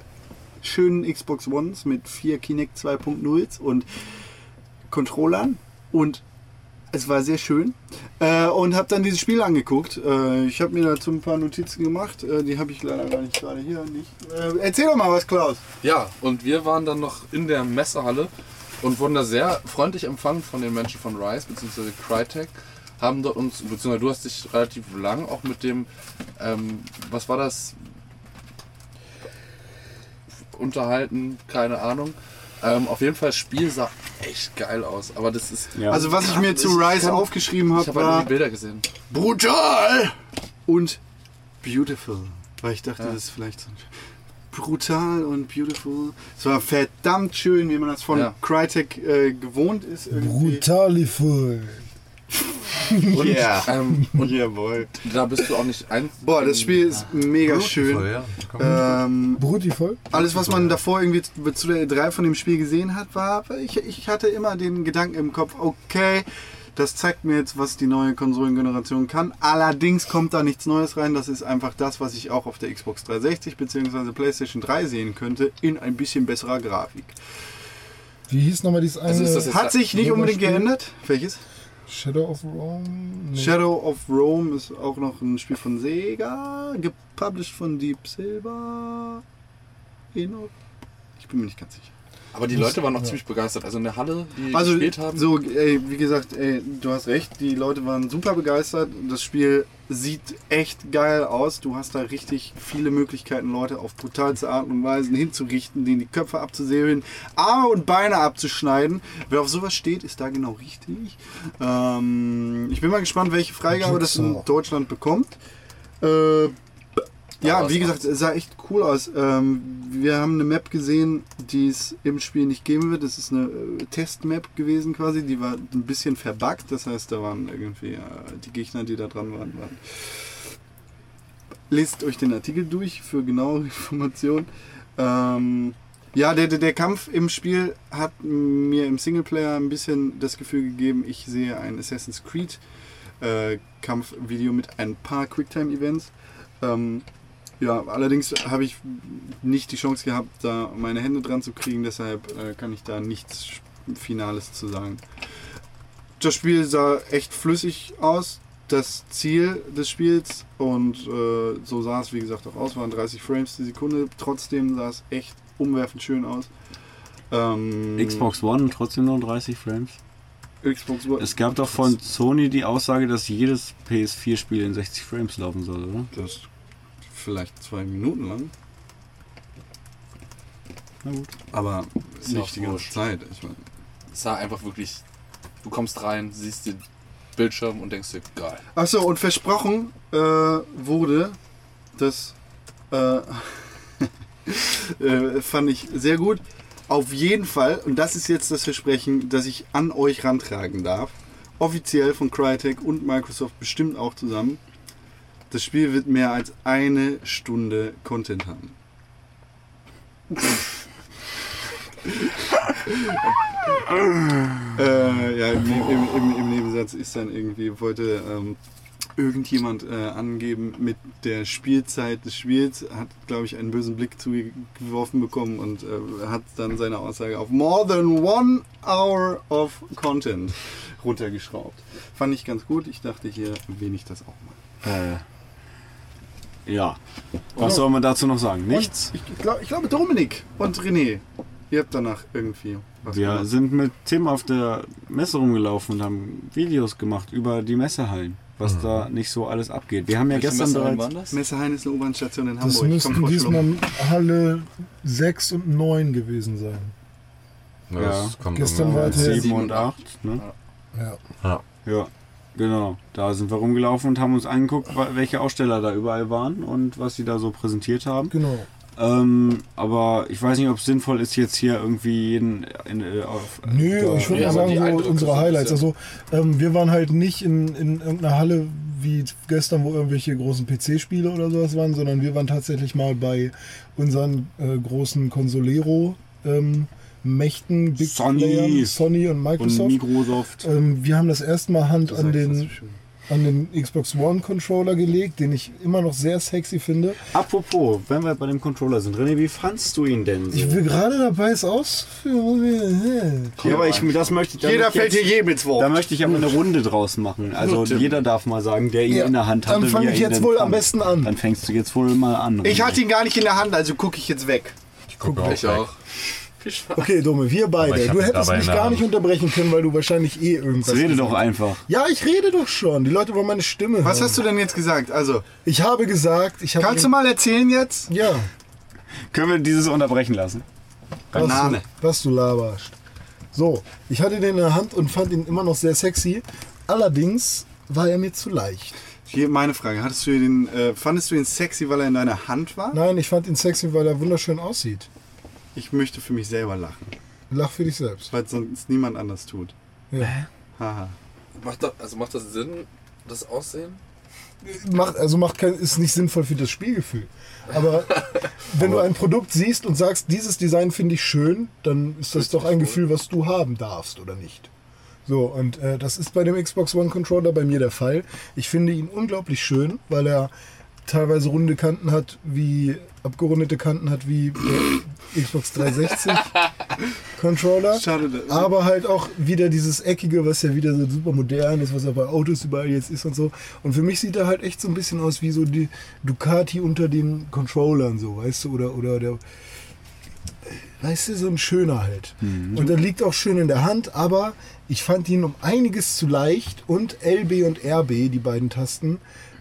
schönen Xbox Ones mit vier Kinect 2.0s und Controllern und es war sehr schön äh, und habe dann dieses Spiel angeguckt. Äh, ich habe mir dazu ein paar Notizen gemacht, äh, die habe ich leider gar nicht gerade hier. Nicht. Äh, erzähl doch mal was, Klaus. Ja, und wir waren dann noch in der Messehalle und wurden da sehr freundlich empfangen von den Menschen von Rise bzw. Crytek. Haben dort uns, beziehungsweise du hast dich relativ lang auch mit dem, ähm, was war das? Unterhalten, keine Ahnung. Ähm, auf jeden Fall, das Spiel sah echt geil aus. Aber das ist. Ja. Also was ich mir zu Rise kann- aufgeschrieben Ich habe, habe halt nur war die Bilder gesehen. brutal und beautiful. Weil ich dachte, Ja. das ist vielleicht so ein brutal und beautiful. Es war verdammt schön, wie man das von Ja. Crytek äh, gewohnt ist. Irgendwie. Brutaliful. Und, Yeah. ähm, und Jawohl. da bist du auch nicht ein. Boah, das Spiel ist mega schön. Ja. Ähm, Brutiful? alles, was man davor irgendwie zu der E3 von dem Spiel gesehen hat, war, ich, ich hatte immer den Gedanken im Kopf, okay, das zeigt mir jetzt, was die neue Konsolengeneration kann. Allerdings kommt da nichts Neues rein. Das ist einfach das, was ich auch auf der Xbox 360 bzw. PlayStation 3 sehen könnte, in ein bisschen besserer Grafik. Wie hieß nochmal dieses eine? Also ist das jetzt- Hat sich nicht unbedingt Spiel? geändert. Welches? Shadow of Rome? Nee. Shadow of Rome ist auch noch ein Spiel von Sega, gepublished von Deep Silver. Eno? Ich bin mir nicht ganz sicher. Aber die Leute waren auch ziemlich begeistert. Also in der Halle, die Also, gespielt haben. so, ey, wie gesagt, ey, du hast recht, die Leute waren super begeistert. Das Spiel sieht echt geil aus. Du hast da richtig viele Möglichkeiten, Leute auf brutalste Art und Weise hinzurichten, denen die Köpfe abzusäbeln, Arme und Beine abzuschneiden. Wer auf sowas steht, ist da genau richtig. Ähm, ich bin mal gespannt, welche Freigabe das in. Deutschland bekommt. Äh, ja, wie es gesagt, es sah echt cool aus. Ähm, wir haben eine Map gesehen, die es im Spiel nicht geben wird. Das ist eine äh, Testmap gewesen quasi. Die war ein bisschen verbuggt. Das heißt, da waren irgendwie äh, die Gegner, die da dran waren, waren. Lest euch den Artikel durch für genauere Informationen. Ähm, ja, der, der, der Kampf im Spiel hat mir im Singleplayer ein bisschen das Gefühl gegeben, ich sehe ein Assassin's Creed äh, Kampfvideo mit ein paar Quicktime-Events. Ähm, ja, allerdings habe ich nicht die Chance gehabt, da meine Hände dran zu kriegen, deshalb äh, kann ich da nichts Finales zu sagen. Das Spiel sah echt flüssig aus. das Ziel des Spiels und äh, so sah es wie gesagt auch aus, waren 30 Frames die Sekunde. Trotzdem sah es echt umwerfend schön aus. Ähm, Xbox One trotzdem nur 30 Frames. Xbox One. Es gab doch von Sony die Aussage, dass jedes PS4-Spiel in 60 Frames laufen soll, oder? das vielleicht zwei Minuten lang, Na gut. aber Ist nicht die ganze wurscht. Zeit. Ich mein, Es sah einfach wirklich. Du kommst rein, siehst den Bildschirm und denkst dir, geil. Achso, und versprochen äh, wurde, das äh, äh, fand ich sehr gut. Auf jeden Fall, und das ist jetzt das Versprechen, das ich an euch rantragen darf, offiziell von Crytek und Microsoft bestimmt auch zusammen, das Spiel wird mehr als eine Stunde Content haben. äh, ja, im, im, im, im Nebensatz ist dann irgendwie, wollte ähm, irgendjemand äh, angeben mit der Spielzeit des Spiels, hat, glaube ich, einen bösen Blick zugeworfen bekommen und äh, hat dann seine Aussage auf more than one hour of content runtergeschraubt. Fand ich ganz gut. Ich dachte, hier ich das auch mal. Ja. Was soll man dazu noch sagen? Nichts. Und ich, glaub, ich glaube, Dominik und René, ihr habt danach irgendwie was Wir gemacht. sind mit Tim auf der Messe rumgelaufen und haben Videos gemacht über die Messehallen, was da nicht so alles abgeht. Wir haben ja Welche gestern Messehallen bereits. das? Messehain ist eine U-Bahn-Station in Das Hamburg. Kommt müssten diesmal. Halle 6 und 9 gewesen sein. Ja, Ja, das kommt gestern war der- 7 und 8. Ne? Ja. Ja, genau. Da sind wir rumgelaufen und haben uns angeguckt, welche Aussteller da überall waren und was sie da so präsentiert haben. Genau. Ähm, aber ich weiß nicht, ob es sinnvoll ist, jetzt hier irgendwie jeden in, äh, auf. Nö, da- ich würde Ja, sagen, so Eindrücke unsere Highlights. Also, ähm, wir waren halt nicht in, in irgendeiner Halle wie gestern, wo irgendwelche großen PC-Spiele oder sowas waren, sondern wir waren tatsächlich mal bei unseren äh, großen Consolero ähm, Mächten, Big Sony. Playern, Sony und und Microsoft. Microsoft. ähm, wir haben das erste Mal Hand an den, an den Xbox One Controller gelegt, den ich immer noch sehr sexy finde. Apropos, wenn wir bei dem Controller sind, René, wie fandst du ihn denn? So? Ich will gerade dabei, es auszuführen. ja, aber ich, das möchte ich Jeder fällt jetzt- hier jedem ins Wort. Da möchte ich aber eine Runde draus machen. Also Tim. jeder darf mal sagen, der ihn Ja, in der Hand hatte. dann fang wie er ich jetzt wohl fand. am besten an. Dann fängst du jetzt wohl mal an. Ich René. hatte ihn gar nicht in der Hand, also gucke ich jetzt weg. Ich gucke auch. Ich weg. auch. Spaß. Okay, Dumme, wir beide. Du hättest mich gar nicht unterbrechen können, weil du wahrscheinlich eh irgendwas. Jetzt rede doch hast. einfach. Ja, ich rede doch schon. Die Leute wollen meine Stimme Was hören. hast du denn jetzt gesagt? Also, Ich habe gesagt, ich habe. kannst du mal erzählen jetzt? Ja, Können wir dieses unterbrechen lassen? was du, Banane. was du laberst. So, ich hatte den in der Hand und fand ihn immer noch sehr sexy. Allerdings war er mir zu leicht. Hier meine Frage. Hattest du den, äh, fandest du ihn sexy, weil er in deiner Hand war? Nein, ich fand ihn sexy, weil er wunderschön aussieht. Ich möchte für mich selber lachen, Lach für dich selbst. weil sonst niemand anders tut. Ja. Haha. Macht das, also macht das Sinn, das Aussehen? Macht, also macht kein, ist nicht sinnvoll für das Spielgefühl. Aber wenn du ein Produkt siehst und sagst, dieses Design finde ich schön, dann ist das doch ein Gefühl, was du haben darfst oder nicht. So, und äh, das ist bei dem Xbox One Controller bei mir der Fall. Ich finde ihn unglaublich schön, weil er teilweise runde Kanten hat, wie abgerundete Kanten hat, wie der Xbox 360 Controller. Schade. dass- Aber halt auch wieder dieses Eckige, was ja wieder so super modern ist, was ja bei Autos überall jetzt ist und so. Und für mich sieht er halt echt so ein bisschen aus wie so die Ducati unter den Controllern, so, weißt du, oder, oder der. Weißt du, so ein schöner halt. Und er liegt auch schön in der Hand, aber ich fand ihn um einiges zu leicht und LB und RB, die beiden Tasten,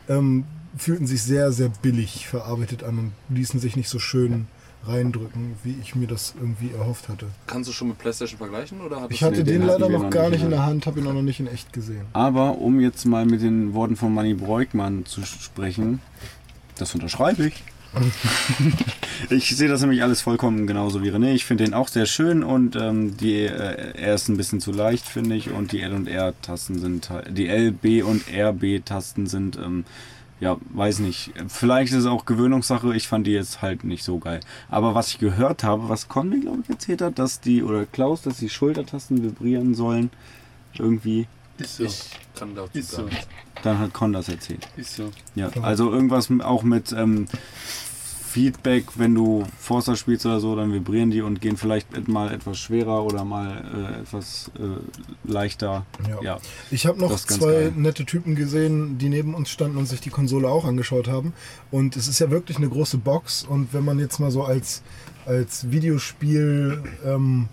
ähm, fühlten sich sehr, sehr billig verarbeitet an und ließen sich nicht so schön reindrücken, wie ich mir das irgendwie erhofft hatte. Kannst du schon mit PlayStation vergleichen oder Ich hatte Nee, den den, leider noch noch gar nicht in der Hand, habe ihn auch noch nicht in echt gesehen. Aber um jetzt mal mit den Worten von Manny Breukmann zu sprechen, das unterschreibe ich. ich sehe das nämlich alles vollkommen genauso wie René. Ich finde den auch sehr schön und ähm, die, äh, er ist ein bisschen zu leicht, finde ich. Und die L und R-Tasten sind halt- die L, B und RB-Tasten sind, ähm, ja, weiß nicht. Vielleicht ist es auch Gewöhnungssache. Ich fand die jetzt halt nicht so geil. Aber was ich gehört habe, was Conny, glaube ich, erzählt hat, dass die, oder Klaus, dass die Schultertasten vibrieren sollen. Irgendwie. Ist so. Ich kann dazu Ist so. Dann hat Con das erzählt. Ist so. Ja, also irgendwas auch mit ähm, Feedback, wenn du Forza spielst oder so, dann vibrieren die und gehen vielleicht mal etwas schwerer oder mal äh, etwas äh, leichter. Ja. Ja. Ich habe noch zwei geil. nette Typen gesehen, die neben uns standen und sich die Konsole auch angeschaut haben. Und es ist ja wirklich eine große Box. Und wenn man jetzt mal so als, als Videospiel ähm,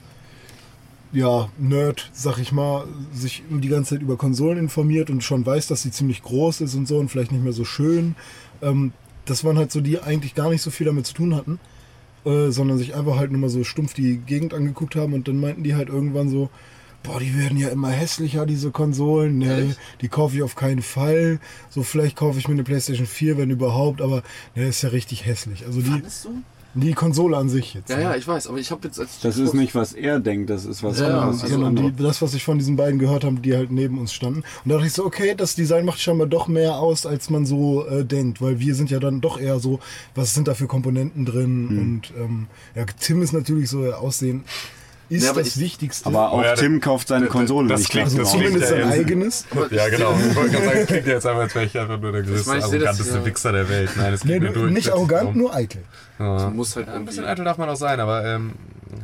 ja, Nerd, sag ich mal, sich die ganze Zeit über Konsolen informiert und schon weiß, dass sie ziemlich groß ist und so und vielleicht nicht mehr so schön. Ähm, das waren halt so, die eigentlich gar nicht so viel damit zu tun hatten, äh, sondern sich einfach halt nur mal so stumpf die Gegend angeguckt haben und dann meinten die halt irgendwann so, boah, die werden ja immer hässlicher, diese Konsolen. Nee, die kaufe ich auf keinen Fall. So, vielleicht kaufe ich mir eine Playstation 4, wenn überhaupt, aber ne, ist ja richtig hässlich. Also die, Fandest du? Die Konsole an sich jetzt. Ja, ne? ja, ich weiß, aber ich habe jetzt als Das ist nicht, was er denkt, das ist was Ja, anderes. also Genau, andere. die, das, was ich von diesen beiden gehört habe, die halt neben uns standen. Und da dachte ich so, okay, das Design macht scheinbar doch mehr aus, als man so äh, denkt. Weil wir sind ja dann doch eher so, was sind da für Komponenten drin? Hm. Und ähm, ja, Tim ist natürlich so, äh, Aussehen ist Ja, aber das ich- Wichtigste. Aber auch Oh ja, Tim kauft seine das- Konsole das nicht. klingt- langsam das klingt zumindest ja sein eigenes. Ja, genau. Ich wollte gerade sagen, es klingt jetzt einfach, als wäre ich einfach nur der größte, das arroganteste ja- Wichser der Welt. Nein, es Nee, geht mir du, durch. nicht arrogant, nur eitel. Ja. Du musst halt Ja, ein bisschen eitel darf man auch sein, aber ähm,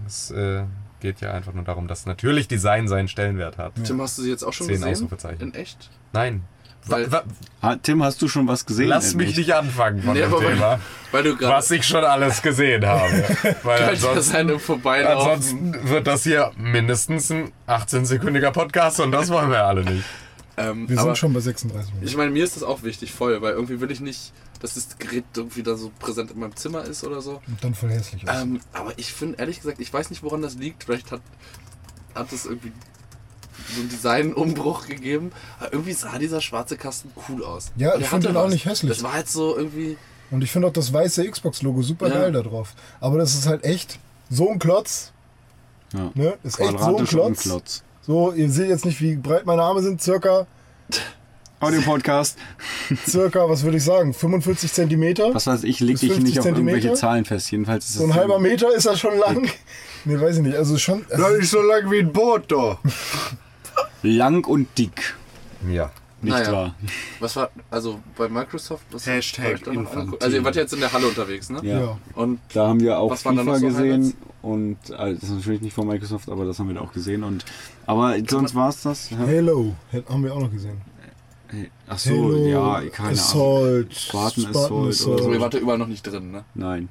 es äh, geht ja einfach nur darum, dass natürlich Design seinen Stellenwert hat. Tim, hast du sie jetzt auch schon Zehn gesehen? In echt? Nein. Weil- Tim, hast du schon was gesehen? Lass mich nicht anfangen von Nee, dem weil- Thema, Weil du gerade. was ich schon alles gesehen habe. Weil ansonsten, ansonsten wird das hier mindestens ein 18-sekündiger Podcast und das wollen wir alle nicht. Ähm, Wir aber sind schon bei 36 Minuten. Ich meine, mir ist das auch wichtig, voll, weil irgendwie will ich nicht, dass das Gerät irgendwie da so präsent in meinem Zimmer ist oder so. Und dann voll hässlich aus. Ähm, aber ich finde, ehrlich gesagt, ich weiß nicht, woran das liegt. Vielleicht hat, hat es irgendwie so einen Designumbruch gegeben. Aber irgendwie sah dieser schwarze Kasten cool aus. Ja, ich hatte den auch nicht hässlich. Das war halt so irgendwie. Und ich finde auch das weiße Xbox-Logo super geil Ja. da drauf. Aber das ist halt echt so ein Klotz. Ja. Ne? Ist echt so ein Klotz. Klotz. So, ihr seht jetzt nicht, wie breit meine Arme sind. Circa, Audio-Podcast. circa, was würde ich sagen, 45 Zentimeter. Was weiß ich, leg dich 50 nicht auf irgendwelche? Zahlen fest. Jedenfalls ist So ein halber Meter ist das schon lang. Ne, weiß ich nicht. Also schon. Na, nicht so lang wie ein Boot da. lang und dick. Ja. Nicht Naja. wahr? Was war, also bei Microsoft? Was Hashtag war angeguckt? Also ihr wart jetzt in der Halle unterwegs, ne? Ja. Ja. Und Da haben wir auch Was FIFA so gesehen Highlights? und also das ist natürlich nicht von Microsoft, aber das haben wir da auch gesehen und aber sonst war es das. Halo haben wir auch noch gesehen. Ach so, Halo, ja, keine Ahnung. Assault, Spartan Assault oder also ihr wart da überall noch nicht drin, ne? Nein.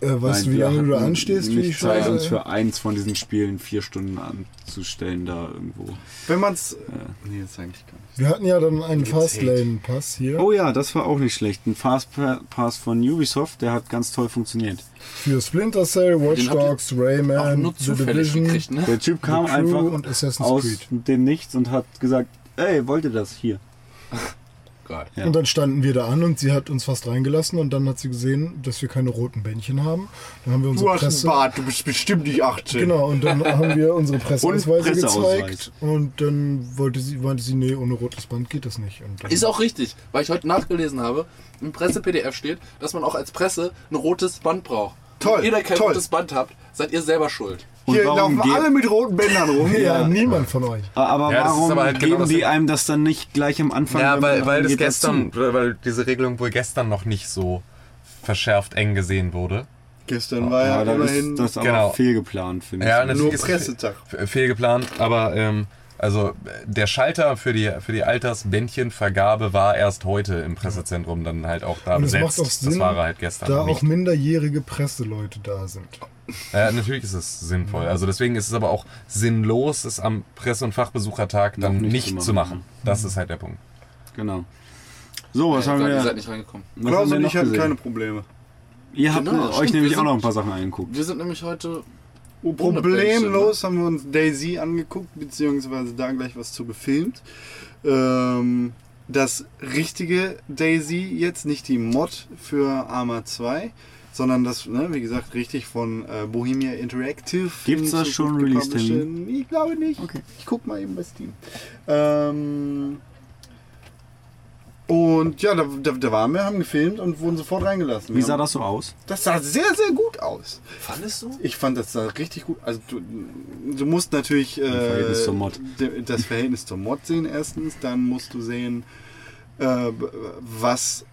Äh, weißt du, Nein, wie wir lange du da anstehst nicht Zeit, uns für eins von diesen Spielen vier Stunden anzustellen da irgendwo. Wenn man's. Nee, das eigentlich gar nicht. Wir hatten ja dann einen Fastlane-Pass hier Oh ja, das war auch nicht schlecht. Ein Fast Pass von Ubisoft, der hat ganz toll funktioniert. für Splinter Cell, Watch Dogs, Auch Rayman, nur The Division, gekriegt, ne? Der Typ kam einfach und Assassin's aus Creed. dem Nichts und hat gesagt, ey, wollt ihr das hier? Geil. Ja. Und dann standen wir da an und sie hat uns fast reingelassen und dann hat sie gesehen, dass wir keine roten Bändchen haben. Dann haben wir Du unsere hast einen Presse. Bart, du bist bestimmt nicht 18. Genau, und dann haben wir unsere Presseausweise Presseausweis. gezeigt und dann wollte sie, meinte sie, nee, ohne rotes Band geht das nicht. Und dann, Ist auch richtig, weil ich heute nachgelesen habe, im Presse-PDF steht, dass man auch als Presse ein rotes Band braucht. Toll, Wenn ihr da kein toll. rotes Band habt, seid ihr selber schuld. Und Hier warum laufen alle mit roten Bändern rum. ja, niemand von euch. Aber Ja, das warum aber halt genau geben das die einem das dann nicht gleich am Anfang? Ja, weil, weil das gestern, dazu? weil diese Regelung wohl gestern noch nicht so verschärft eng gesehen wurde. Gestern war ja, Ja, dann immerhin ist das aber Genau. fehlgeplant, finde ich. Ja, nur natürlich ist es Pressetag. fehlgeplant, aber ähm, also der Schalter für die, für die Altersbändchenvergabe war erst heute im Pressezentrum dann halt auch da Und es besetzt. macht auch Sinn, das war er halt gestern Da noch auch nicht. minderjährige Presseleute da sind. Ja, natürlich ist es sinnvoll. Also deswegen ist es aber auch sinnlos, es am Presse- und Fachbesuchertag dann nicht, nicht zu machen. machen. Das ist halt der Punkt. Genau. So, was Ihr haben wir? Ihr seid nicht reingekommen. Klaus und ich hatten keine Probleme. Ihr habt Genau, euch stimmt, nämlich auch noch ein paar Sachen angeguckt. Wir sind nämlich heute. Problemlos haben wir uns Daisy angeguckt, beziehungsweise da gleich was zu gefilmt. Ähm, das richtige Daisy jetzt, nicht die Mod für Arma 2, sondern das, ne, wie gesagt, richtig von äh, Bohemia Interactive. Gibt's in das schon, Release-Termin? Ich glaube nicht. Okay. Ich guck mal eben bei Steam. Ähm, und ja, da, da, da waren wir, haben gefilmt und wurden sofort reingelassen. Wie Wir sah haben- das so aus? Das sah sehr, sehr gut aus. Fandest du? Ich fand das sah richtig gut. Also du, du musst natürlich äh, Verhältnis das Verhältnis zur Mod sehen erstens, dann musst du sehen, äh, was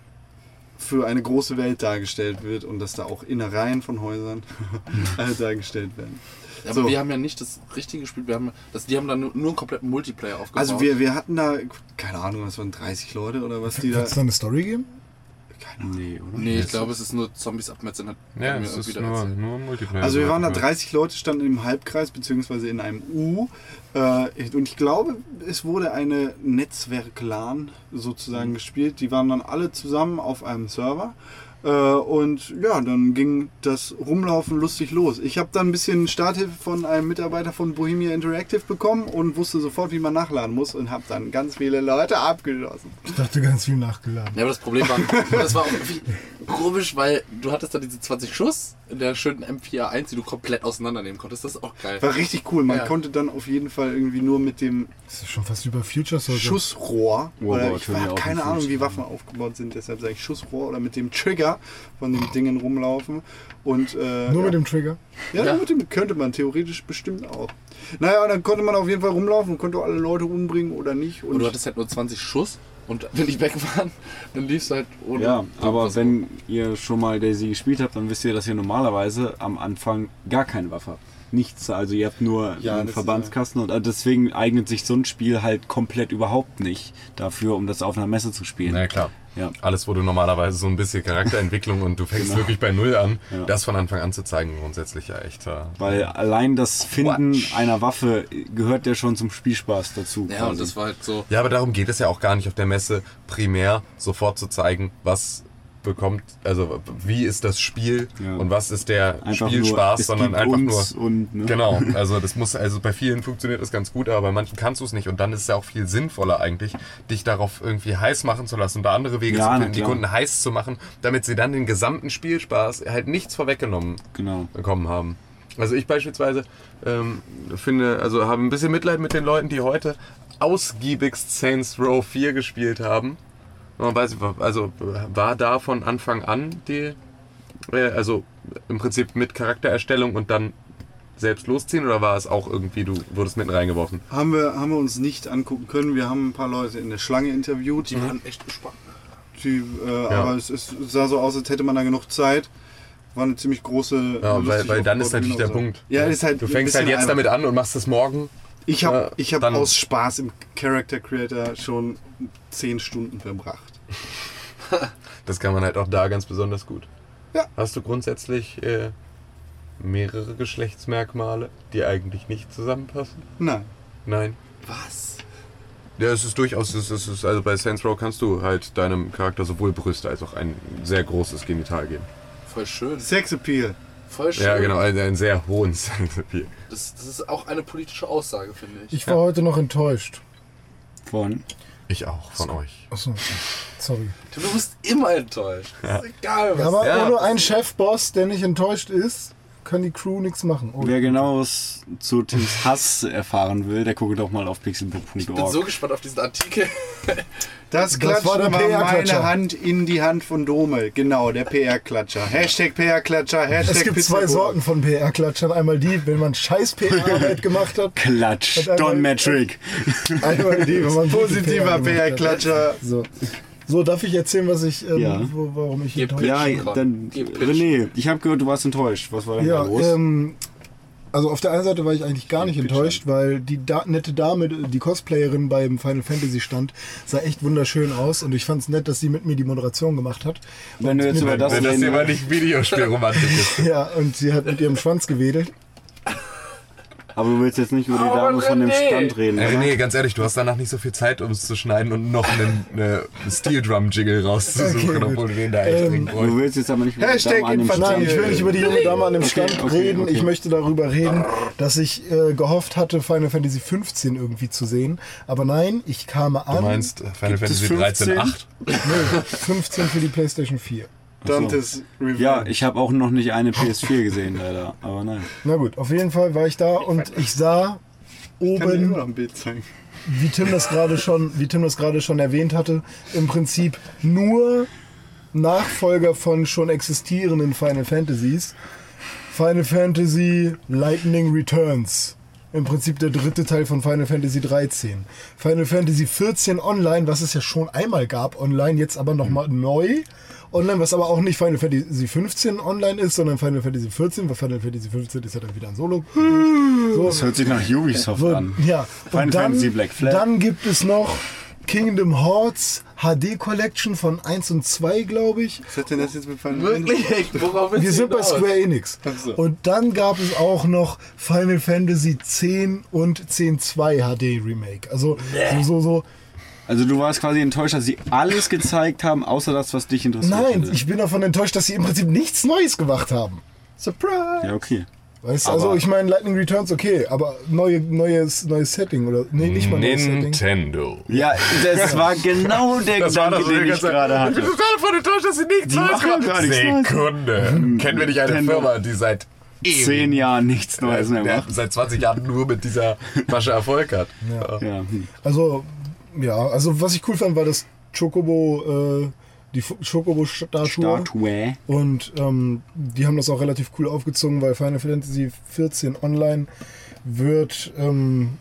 für eine große Welt dargestellt wird und dass da auch Innereien von Häusern dargestellt werden. Ja, aber So. wir haben ja nicht das Richtige gespielt. Wir haben, das, die haben dann nur, nur einen kompletten Multiplayer aufgebaut. Also wir, wir hatten da, keine Ahnung, was waren 30 Leute oder was die da. Wird es da eine Story geben? Nee, oder? Nee, ich glaube, es ist nur Zombies abmetzeln. Hat Ja, es ist nur, nur Multiplayer. Also wir waren da Ja. 30 Leute, standen im Halbkreis beziehungsweise in einem U. Äh, und ich glaube, es wurde eine Netzwerk-LAN sozusagen gespielt. Die waren dann alle zusammen auf einem Server. Äh, und ja, dann ging das Rumlaufen lustig los. Ich habe dann ein bisschen Starthilfe von einem Mitarbeiter von Bohemia Interactive bekommen und wusste sofort, wie man nachladen muss und habe dann ganz viele Leute abgeschossen. Ich dachte ganz viel nachgeladen. Ja, aber das Problem war, das war auch irgendwie komisch, weil du hattest da diese 20 Schuss in der schönen M4A1, die du komplett auseinandernehmen konntest. Das ist auch geil. War richtig cool. Man Ja. konnte dann auf jeden Fall irgendwie nur mit dem Das ist schon fast über Future Soldier. Schussrohr. Warboard Oder ich habe keine Ahnung, wie Fuß. Waffen aufgebaut sind, deshalb sage ich Schussrohr oder mit dem Trigger von den Dingen rumlaufen. Und, äh, Nur ja. mit dem Trigger. Ja, Ja. mit dem könnte man theoretisch bestimmt auch. Naja, und dann konnte man auf jeden Fall rumlaufen und konnte alle Leute umbringen oder nicht. Und Und du hattest halt nur 20 Schuss und wenn die weg waren, dann liefst du halt ohne. Ja, aber wenn ihr schon mal Daisy gespielt habt, dann wisst ihr, dass ihr normalerweise am Anfang gar keine Waffe habt. Nichts, also ihr habt nur Ja, einen Verbandskasten und äh, deswegen eignet sich so ein Spiel halt komplett überhaupt nicht dafür, um das auf einer Messe zu spielen. Na klar. Ja. Alles, wo du normalerweise so ein bisschen Charakterentwicklung und du fängst wirklich bei Null an, Ja. das von Anfang an zu zeigen, grundsätzlich ja echt. äh, Weil allein das Finden Quatsch. einer Waffe gehört ja schon zum Spielspaß dazu. Ja, und quasi. das war halt so. Ja, aber darum geht es ja auch gar nicht auf der Messe, primär sofort zu zeigen, was bekommt, also wie ist das Spiel Ja. und was ist der einfach Spielspaß, nur, sondern einfach nur. Und, ne? Genau, also das muss, also bei vielen funktioniert das ganz gut, aber bei manchen kannst du es nicht und dann ist es ja auch viel sinnvoller eigentlich, dich darauf irgendwie heiß machen zu lassen und da andere Wege Ja, zu finden, die. Kunden heiß zu machen, damit sie dann den gesamten Spielspaß halt nichts vorweggenommen Genau. bekommen haben. Also ich beispielsweise ähm, finde, also habe ein bisschen Mitleid mit den Leuten, die heute ausgiebigst Saints Row 4 gespielt haben. Man weiß, also war da von Anfang an die, äh, also im Prinzip mit Charaktererstellung und dann selbst losziehen oder war es auch irgendwie, du wurdest mitten reingeworfen? haben, wir, haben wir uns nicht angucken können. Wir haben ein paar Leute in der Schlange interviewt. Die waren echt gespannt. Die, äh, Aber es, es sah so aus, als hätte man da genug Zeit. War eine ziemlich große. Ja, weil, weil dann ist aufgebaute natürlich der Punkt. Ja, ist halt du fängst halt jetzt damit an und machst es morgen. Ich habe Ja, ich hab dann- aus Spaß im Character Creator schon 10 Stunden verbracht. Das kann man halt auch da ganz besonders gut. Ja. Hast du grundsätzlich äh, mehrere Geschlechtsmerkmale, die eigentlich nicht zusammenpassen? Nein. Nein. Was? Ja, es ist durchaus, es ist, es ist, also bei Saints Row kannst du halt deinem Charakter sowohl Brüste als auch ein sehr großes Genital geben. Voll schön. Sexappeal. Voll schön. Ja, genau, einen, einen sehr hohen Sexappeal. Das, das ist auch eine politische Aussage, finde ich. Ich war heute noch enttäuscht. Von. Ich auch, von euch. Achso, sorry. Du bist immer enttäuscht. Ist egal, was. Aber Ja, ohne das einen Chefboss, der nicht enttäuscht ist, kann die Crew nichts machen. Oh, Wer genaues zu Tims Hass erfahren will, der gucke doch mal auf ich bin so pixelbook.org. gespannt auf diesen Artikel. Das Klatschen war war, der PR-Klatscher. meine Hand in die Hand von Dome. Genau, der PR-Klatscher. Hashtag PR-Klatscher, Hashtag es gibt zwei Pizzaburg. Sorten von PR-Klatschern. Einmal die, wenn man scheiß PR-Arbeit gemacht hat. Klatsch, Don Metric. Einmal die, wenn man Positiver. PR-Klatscher. So. So, darf ich erzählen, was ich, ähm, Ja. wo, warum ich Ihr enttäuscht Ja, dann. René, ich habe gehört, du warst enttäuscht. Was war denn da Ja, los? ähm, also auf der einen Seite war ich eigentlich gar nicht enttäuscht, weil die da nette Dame, die Cosplayerin beim Final Fantasy stand, sah echt wunderschön aus und ich fand es nett, dass sie mit mir die Moderation gemacht hat. Wenn du jetzt über das Wenn das mal nicht Videospielromantik ist. Ja, und sie hat mit ihrem Schwanz gewedelt. Aber du willst jetzt nicht über die Dame von dem! Stand reden. Oder? René, ganz ehrlich, du hast danach nicht so viel Zeit, um es zu schneiden und noch einen eine Steel Drum Jiggle rauszusuchen, Okay, obwohl du den da echt Ähm, dringend Du willst jetzt aber nicht über die Hashtag Dame an dem. Stand Nein, ich will nicht über die junge Dame an dem Stand okay, reden. okay. Ich möchte darüber reden, dass ich äh, gehofft hatte, Final Fantasy 15 irgendwie zu sehen. Aber nein, ich kam an. Du meinst Final Gibt es Fantasy 13 15? 8? Nee, 15 für die PlayStation 4. Dantes Revenge. Ja, ich habe auch noch nicht eine PS4 gesehen, leider. Aber nein. Na gut, auf jeden Fall war ich da und ich sah kann dir immer oben noch ein Bild zeigen. wie Tim das gerade schon, wie Tim das gerade schon erwähnt hatte, im Prinzip nur Nachfolger von schon existierenden Final Fantasies. Final Fantasy Lightning Returns. im Prinzip der dritte Teil von Final Fantasy 13. Final Fantasy 14 Online, was es ja schon einmal gab online, jetzt aber nochmal neu. Online, was aber auch nicht Final Fantasy 15 online ist, sondern Final Fantasy 14, weil Final Fantasy 15 ist ja dann wieder ein Solo. So, Das hört sich nach Ubisoft so, an. ja. Final Und dann, Fantasy Black Flag. dann gibt es noch Kingdom Hearts HD Collection von 1 und 2, glaube ich. Was hat denn das jetzt mit Final Wirklich? Worauf Wir sind bei? Square Enix. So. Und dann gab es auch noch Final Fantasy 10 und 10.2 HD Remake. Also so, so, so. Also du warst quasi enttäuscht, dass sie alles gezeigt haben, außer das, was dich interessiert Nein, hätte. ich bin davon enttäuscht, dass sie im Prinzip nichts Neues gemacht haben. Surprise! Ja, okay. Weißt du, also ich meine, Lightning Returns okay, aber neue, neues, neues Setting oder nee, nicht mal neues Setting. Nintendo. Ja, das war genau der Das Gedanke, das, den ich gerade Ich hatte. bin total davon enttäuscht, dass sie nichts Die Neues machen ja gemacht Neues. Sekunde. Kennen wir nicht eine Nintendo. Firma, die seit Zehn Jahren nichts Neues mehr macht. seit 20 Jahren nur mit dieser Masche Erfolg hat. Ja. hm. Also, ja, also was ich cool fand, war das Chocobo, äh, die Chocobo-Statue. Statue. Und ähm, die haben das auch relativ cool aufgezogen, weil Final Fantasy 14 Online wird ähm,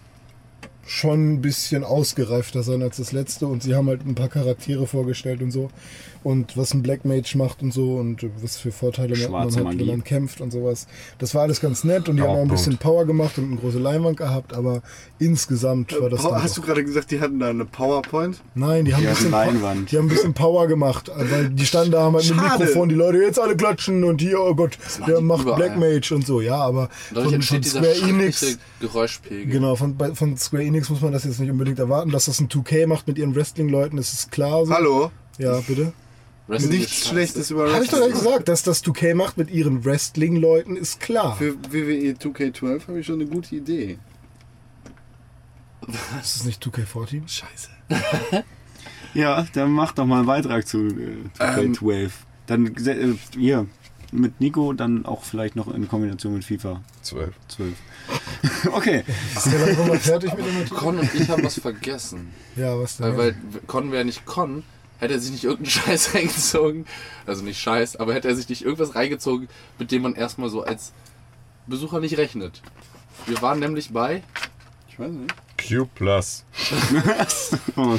schon ein bisschen ausgereifter sein als das letzte und sie haben halt ein paar Charaktere vorgestellt und so und was ein Black Mage macht und so und was für Vorteile man Schwarze hat, wenn man kämpft und sowas. Das war alles ganz nett und die haben auch ein Punkt. bisschen Power gemacht und eine große Leinwand gehabt, aber insgesamt war das dann Hast du gerade gesagt, die hatten da eine PowerPoint? Nein, die haben, Die ein bisschen, Leinwand. die haben ein bisschen Power gemacht, weil die standen da haben halt mit dem. Mikrofon, die Leute jetzt alle klatschen und hier, oh Gott, der macht überall. Black Mage und so, ja, aber Dadurch von, entsteht von Square Enix, Geräuschpegel. genau, von, von Square Enix muss man das jetzt nicht unbedingt erwarten, dass das ein 2K macht mit ihren Wrestling-Leuten, das ist klar so. Hallo? Ja, bitte. Wrestling Nichts. Schlechtes über Habe ich doch Wrestling. gesagt, dass das 2K macht mit ihren Wrestling-Leuten, ist klar. Für WWE 2K12 habe ich schon eine gute Idee. Ist das nicht 2K14? Scheiße. Ja, dann mach doch mal einen Beitrag zu äh, 2K12. Dann äh, hier mit Nico, dann auch vielleicht noch in Kombination mit FIFA 12. 12. okay. Ist der langsam mal fertig mit dem? Con und ich haben was vergessen. Ja, was denn? Weil, weil Con wäre nicht Con, hätte er sich nicht irgendeinen Scheiß reingezogen. Also nicht Scheiß, aber hätte er sich nicht irgendwas reingezogen, mit dem man erstmal so als Besucher nicht rechnet. Wir waren nämlich bei. Ich weiß nicht. Q Plus. Das war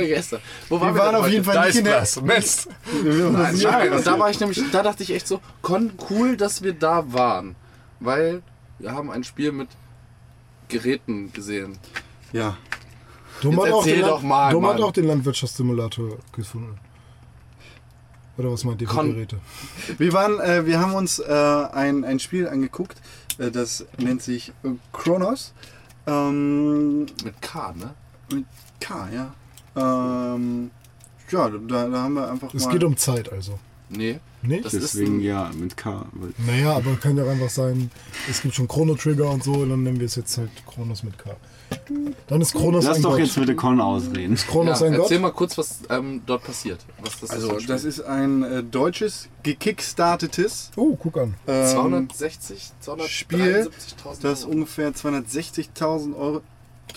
gestern. Wo wir waren auf jeden Fall nicht in der... Plus. Mist. Nein, nein, und da war ich nämlich, da dachte ich echt so, Con, cool, dass wir da waren. Weil wir haben ein Spiel mit Geräten gesehen. Ja. Dom hat, auch den, doch mal, Dom hat auch den Landwirtschaftssimulator gefunden. Oder was meint ihr für Kon- Geräte? Wir waren, äh, wir haben uns äh, ein, ein Spiel angeguckt, äh, das nennt sich äh, Chronos. Ähm, Mit K, ne? mit K, ja. Ähm, ja, da, da haben wir einfach Es mal. geht um Zeit also. Nee. Nicht? Das ist Deswegen ja, mit K. weil- Naja, aber kann ja auch einfach sein, es gibt schon Chrono Trigger und so, und dann nennen wir es jetzt halt Chronos mit K. Dann ist Chronos Lass ein doch Gott. jetzt bitte Con ausreden. Chronos ja, ein Gott? erzähl mal kurz, was ähm, dort passiert. Was das also, ein das ist ein äh, deutsches, gekickstartetes Oh, guck an. ähm, 260, 273.000 Spiel, das ungefähr 260.000 Euro.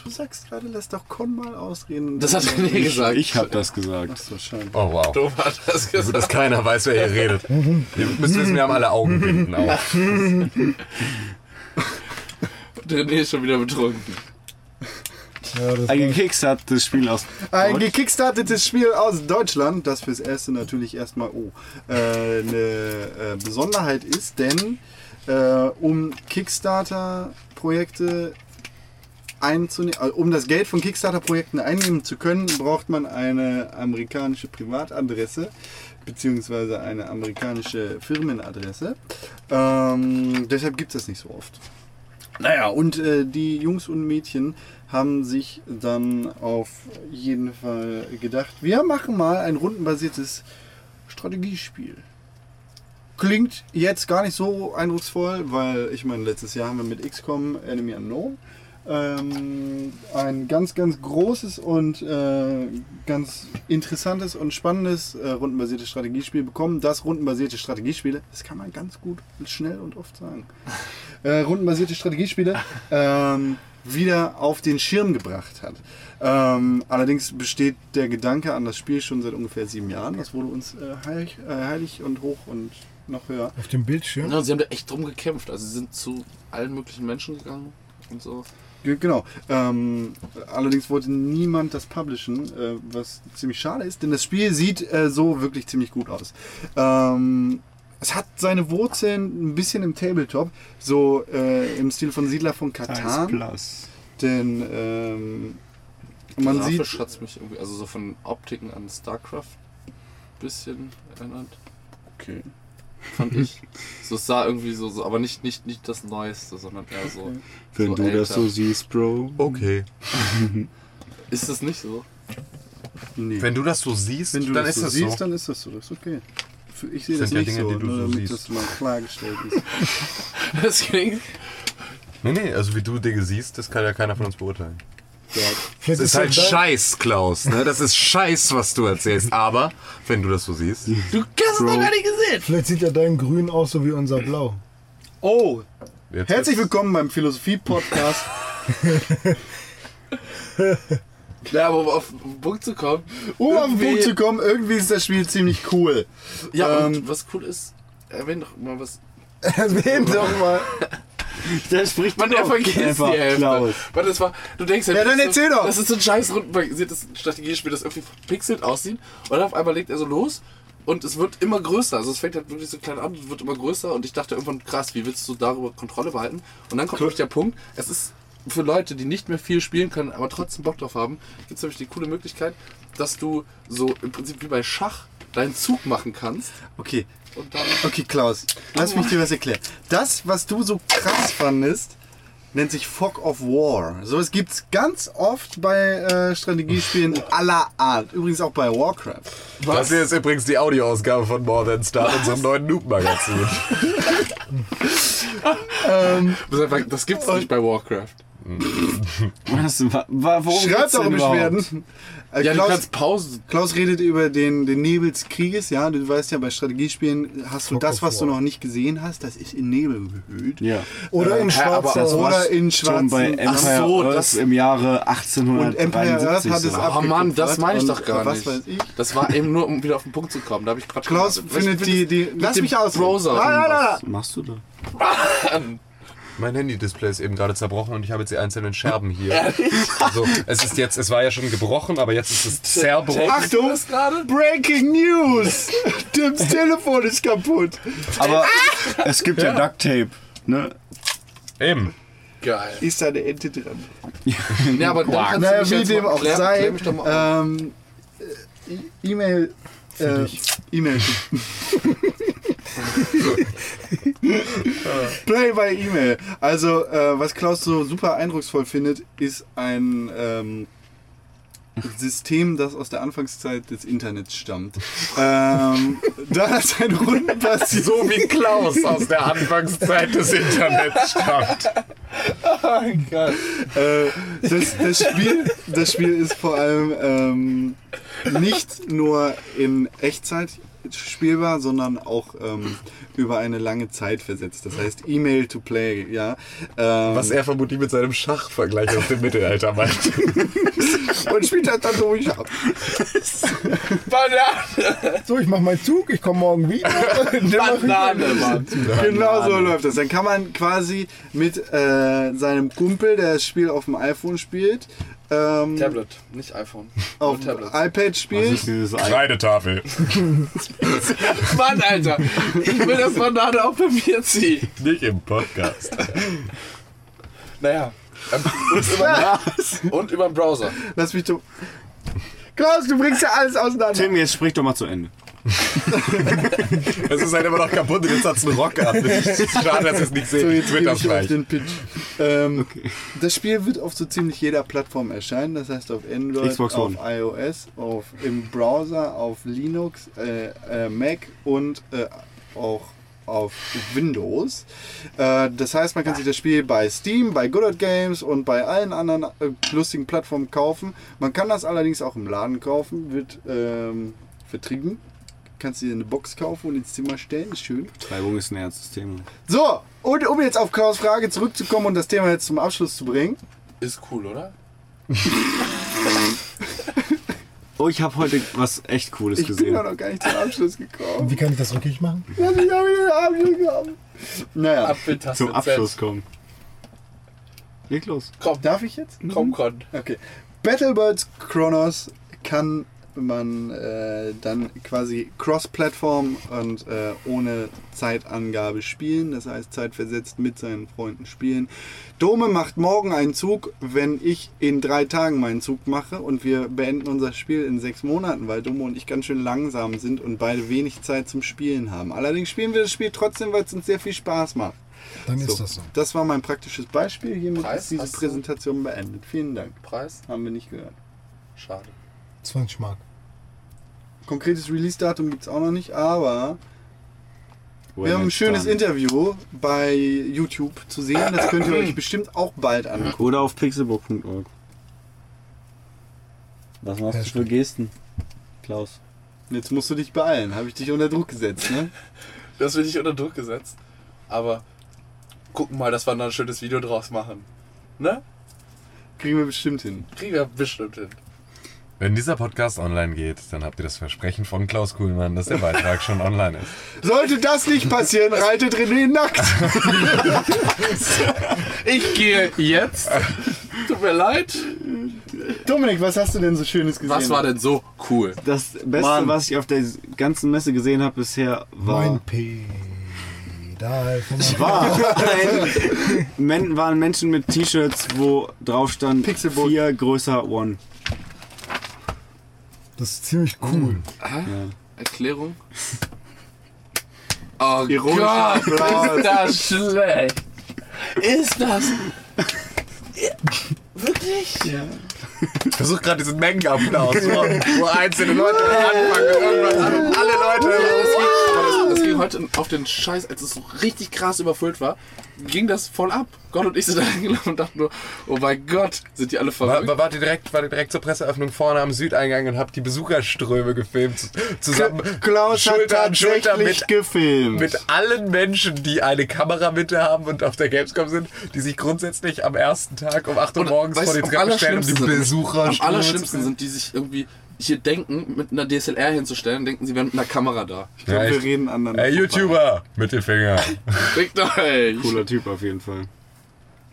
Du sagst gerade, lass doch Con mal ausreden. Das hat er mir gesagt. Ich hab das gesagt. Achso, schade. Oh wow. Dom hat das Gut, dass gesagt. keiner weiß, wer hier redet. Ihr müsst wissen, wir haben alle Augenbinden auf. René ist schon wieder betrunken. Ja, Ein gekickstartetes Spiel aus. Ein gekickstartetes Spiel aus Deutschland, das fürs Erste natürlich erstmal oh, äh, eine äh, Besonderheit ist, denn äh, um Kickstarter-Projekte einzunehmen, also um das Geld von Kickstarter-Projekten einnehmen zu können, braucht man eine amerikanische Privatadresse beziehungsweise eine amerikanische Firmenadresse. Ähm, deshalb gibt es das nicht so oft. Naja, und äh, die Jungs und Mädchen haben sich dann auf jeden Fall gedacht, wir machen mal ein rundenbasiertes Strategiespiel. Klingt jetzt gar nicht so eindrucksvoll, weil ich meine, letztes Jahr haben wir mit XCOM Enemy Unknown ähm, ein ganz, ganz großes und äh, ganz interessantes und spannendes äh, rundenbasiertes Strategiespiel bekommen. Das rundenbasierte Strategiespiele, das kann man ganz gut und schnell und oft sagen, äh, rundenbasierte Strategiespiele ähm, wieder auf den Schirm gebracht hat. Ähm, allerdings besteht der Gedanke an das Spiel schon seit ungefähr sieben Jahren. Das wurde uns äh, heilig, äh, heilig und hoch und noch höher. auf dem Bildschirm. Ja, sie haben da echt drum gekämpft. Also sie sind zu allen möglichen Menschen gegangen. und so. Ge- Genau. Ähm, allerdings wollte niemand das publishen, äh, was ziemlich schade ist, denn das Spiel sieht äh, so wirklich ziemlich gut aus. Ähm, es hat seine Wurzeln ein bisschen im Tabletop, so äh, im Stil von Siedler von Katan. Plus. Denn ähm, man sieht. Hat's mich irgendwie, also so von Optiken an StarCraft bisschen erinnert, Okay. Fand ich. so es sah irgendwie so, so aber nicht, nicht, nicht das Neueste, sondern eher so. Wenn so du das älter. so siehst, Bro. Okay. Ist das nicht so? Nee. Wenn du das so siehst, Wenn du dann das ist so das siehst, so. dann ist das so. Das ist okay. Für- Ich sehe Das das sind ja nicht Dinge, so, die du nur so damit siehst. das mal klargestellt ist. Das klingt. Nee, nee, also wie du Dinge siehst, das kann ja keiner von uns beurteilen. Das ist halt Scheiß, Klaus. Ne? Das ist Scheiß, was du erzählst. Aber, wenn du das so siehst. Du hast es noch gar nicht gesehen! Vielleicht sieht ja dein Grün aus so wie unser Blau. Oh, Jetzt herzlich willkommen beim Philosophie-Podcast. Ja, aber um auf den Punkt zu kommen. Um auf den irgendwie- Punkt zu kommen, irgendwie ist das Spiel ziemlich cool. Ja, Ähm, und was cool ist, erwähn doch mal was. Erwähn doch mal. Der spricht Man, er vergisst einfach die Hälfte. Das war, du denkst Ja, dann das ist erzähl so, doch. Das ist so ein scheiß rundenbasiertes Strategiespiel, das irgendwie pixelt aussieht. Und dann auf einmal legt er so los und es wird immer größer. Also es fängt halt wirklich so klein an und wird immer größer. Und ich dachte irgendwann, krass, wie willst du darüber Kontrolle behalten? Und dann kommt nämlich der Punkt, es ist für Leute, die nicht mehr viel spielen können, aber trotzdem Bock drauf haben, gibt es nämlich die coole Möglichkeit, dass du so im Prinzip wie bei Schach deinen Zug machen kannst. Okay, Und dann okay, Klaus, lass mich dir was erklären. Das, was du so krass fandest, nennt sich Fog of War. Sowas gibt's ganz oft bei äh, Strategiespielen aller Art. Übrigens auch bei Warcraft. Das hier ist übrigens die Audioausgabe von More Than Start, unserem neuen Noob-Magazin. Das gibt's nicht bei Warcraft. Was, wa, wa, worum Schreibt überhaupt? Beschwerden. Äh, Ja, du Klaus, kannst Pause. Klaus redet über den, den Nebel des Krieges. Ja, du weißt ja, bei Strategiespielen hast du Fog das, was du noch nicht gesehen hast, das ist in Nebel gehüllt. Ja. Oder in Hä, aber schwarzer. war- Oder in bei schwarzen. Empire Ach so, Earth das- im Jahre Und Empire Earth 1873. hat es Oh Mann, das meine ich doch gar äh, was nicht. weiß ich? Das war eben nur, um wieder auf den Punkt zu kommen. Da habe ich gerade Klaus findet die, die. Lass dem mich aus. Browser. Nein, Was machst du da? Mein Handy-Display ist eben gerade zerbrochen und ich habe jetzt die einzelnen Scherben hier. Also, es ist jetzt, es war ja schon gebrochen, aber jetzt ist es zerbrochen. Achtung! das gerade? Breaking News! Tims Telefon ist kaputt. Aber es gibt ja Duct Tape. Ne? Eben. Geil. Ist da eine Ente dran? Ja, aber dann kannst Naja, du mich wie jetzt dem mal auch klären- sei. Ähm, äh, E-Mail. Äh, E-Mail. Play by E-Mail. Also, äh, was Klaus so super eindrucksvoll findet, ist ein ähm, System, das aus der Anfangszeit des Internets stammt. ähm, da hat ein Rundenpass So wie Klaus aus der Anfangszeit des Internets stammt. Äh, das, das, Spiel, das Spiel ist vor allem ähm, nicht nur in Echtzeit spielbar, sondern auch ähm, über eine lange Zeit versetzt. Das heißt E-Mail to Play, ja. Ähm, Was er vermutlich mit seinem Schachvergleich aus dem Mittelalter meint. und spielt das dann durch ab. Banane! So, ich mach meinen Zug, ich komme morgen wieder. Banane, Mann. Genau so läuft das. Dann kann man quasi mit äh, seinem Kumpel, der das Spiel auf dem iPhone spielt, ähm, Tablet, nicht iPhone. auf Tablet. iPad spielt. Kreidetafel. Mann, Alter! Ich will das Banane auch bei mir ziehen. Nicht im Podcast. Naja. Ähm, Und über, und über den Browser. Lass mich doch. Klaus, du bringst ja alles auseinander. Tim, jetzt sprich doch mal zu Ende. Es ist halt immer noch kaputt und jetzt hat es einen Rock an. Schade, dass es nicht So, seht. jetzt gebe ich auf den Pitch. Ähm, Das Spiel wird auf so ziemlich jeder Plattform erscheinen. Das heißt auf Android, Xbox auf One. iOS, auf, im Browser, auf Linux, äh, äh, Mac und äh, auch auf Windows. Äh, das heißt, man kann sich das Spiel bei Steam, bei Good Old Games und bei allen anderen äh, lustigen Plattformen kaufen. Man kann das allerdings auch im Laden kaufen, wird ähm, vertrieben. Kannst dir eine Box kaufen und ins Zimmer stellen, ist schön. Treibung ist ein ernstes Thema. So, und um jetzt auf Klaus Frage zurückzukommen und das Thema jetzt zum Abschluss zu bringen. Ist cool, oder? Oh, ich habe heute was echt Cooles Ich bin gesehen. doch noch gar nicht zum Abschluss gekommen. Wie kann ich das rückgängig machen? Lass mich auch wieder Abschluss kommen. Naja, Zum Abschluss kommen. Leg los. Komm, Darf ich jetzt? komm, Con. Okay. Battlebirds Chronos kann man äh, dann quasi cross-Plattform und äh, ohne Zeitangabe spielen, das heißt zeitversetzt mit seinen Freunden spielen. Dome macht morgen einen Zug, wenn ich in drei Tagen meinen Zug mache und wir beenden unser Spiel in sechs Monaten, weil Dome und ich ganz schön langsam sind und beide wenig Zeit zum Spielen haben. Allerdings spielen wir das Spiel trotzdem, weil es uns sehr viel Spaß macht. Dann ist So, das so. das war mein praktisches Beispiel. Hiermit Preis ist diese? Präsentation beendet. Vielen Dank. Preis? Haben wir nicht gehört. Schade. 20 Mark. Konkretes Release-Datum gibt es auch noch nicht, aber When wir haben ein schönes done. Interview bei YouTube zu sehen. Das könnt ihr euch bestimmt auch bald angucken. Oder auf pixelbook.org. Was machst Ja, du für Gesten, Klaus? Jetzt musst du dich beeilen. Habe ich dich unter Druck gesetzt, ne? Das wird nicht unter Druck gesetzt. Aber gucken mal, dass wir da ein schönes Video draus machen. Ne? Kriegen wir bestimmt hin. Kriegen wir bestimmt hin. Wenn dieser Podcast online geht, dann habt ihr das Versprechen von Klaus Kuhlmann, dass der Beitrag schon online ist. Sollte das nicht passieren, reitet René nackt. Ich gehe jetzt. Tut mir leid. Dominik, was hast du denn so Schönes gesehen? Was war denn so cool? Das Beste, Mann. was ich auf der ganzen Messe gesehen habe bisher, war, Mein von- war ein, waren Menschen mit T-Shirts, wo drauf stand Pixelbook. 4 größer One. Das ist ziemlich cool. Erklärung? Oh Ironischer Gott, ist das schlecht. Ist das... Wirklich? Ich versuche gerade diesen Mengenapplaus, wo, wo einzelne Leute anfangen und und alle Leute. Das ging, aber das, das ging heute auf den Scheiß, als es so richtig krass überfüllt war, ging das voll ab. Gott und ich sind da hingelaufen und dachten nur, oh mein Gott, sind die alle verrückt? war, wart ihr direkt, war ihr direkt zur Presseöffnung vorne am Südeingang und habt die Besucherströme gefilmt. Zusammen Klaus Schulter hat an Schulter mit, gefilmt. mit allen Menschen, die eine Kameramitte haben und auf der Gamescom sind, die sich grundsätzlich am ersten Tag um 8 Uhr morgens vor die Treppe stellen, um die sind Besucherströme Am allerschlimmsten sind, die sich irgendwie hier denken, mit einer DSLR hinzustellen, denken, sie wären mit einer Kamera da. Ich glaube, Ja, wir reden anderen. Ey, YouTuber, Mittelfinger. Fickt euch! Cooler Typ auf jeden Fall.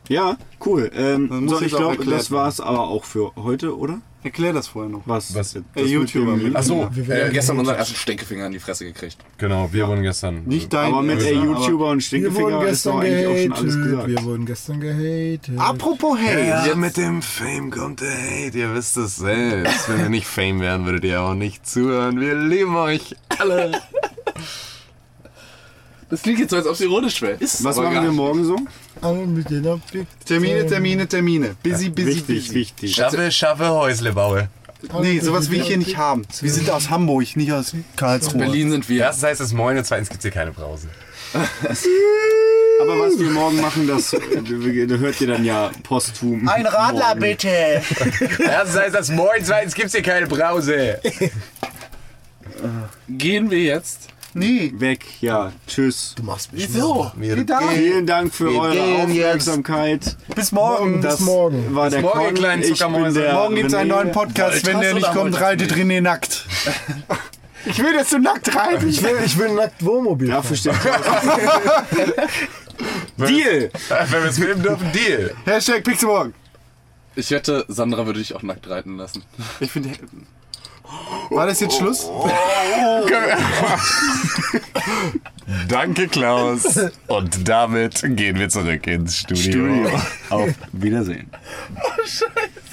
Ja, cool. Ähm, so, ich auch glaube, das war's aber auch für heute, oder? Erklär das vorher noch. Was? Was? Das Ey, mit YouTuber dem- mit- Ach so, Wir äh, Gestern unseren ersten Stinkefinger in die Fresse gekriegt. genau, wir wurden gestern. Nicht dein Aber mit ey, YouTuber und Wir Stinkefinger wurden ist doch gestern eigentlich auch schon alles gehatet. gesagt. Wir wurden gestern gehatet. Apropos Hate. Ja, mit dem Fame kommt der Hate, ihr wisst es selbst. Wenn wir nicht Fame wären, würdet ihr auch nicht zuhören. Wir lieben euch alle. Das klingt jetzt so, als ob es ironisch wäre. Ist Was machen wir morgen so? Alle mit den Objekten. Termine, Termine, Termine. Busy, busy, Wichtig, busy. wichtig. Schaffe, schaffe, Häusle baue. Nee, sowas will ich hier nicht haben. Wir sind aus Hamburg, nicht aus Karlsruhe. Berlin sind wir. Erstens heißt es Moin und zweitens gibt es hier keine Brause. Aber was wir morgen machen, das, äh, das hört ihr dann ja posthum. Ein Radler morgen. bitte. Erstens heißt das Moin, zweitens gibt es hier keine Brause. Gehen wir jetzt? Nee. Weg, ja. Tschüss. Du machst mich Wieso? Wir Vielen Dank für Wir eure gehen jetzt. Aufmerksamkeit. Bis morgen. Das morgen. war der morgen, ihr kleinen Ich bin Zuckermäuse. der Morgen gibt's einen René. neuen Podcast. Wenn der nicht kommt, reitet? René nackt. Ich will, dass du nackt reitest. Ich will, ich will nackt Wohnmobil Dafür steht Deal! Wenn wir es filmen dürfen, Deal. Hashtag Pixelburg. Ich wette, Sandra würde dich auch nackt reiten lassen. Ich finde. War das jetzt Schluss? Danke, Klaus. Und damit gehen wir zurück ins Studio. Studio. Auf Wiedersehen. Scheiße.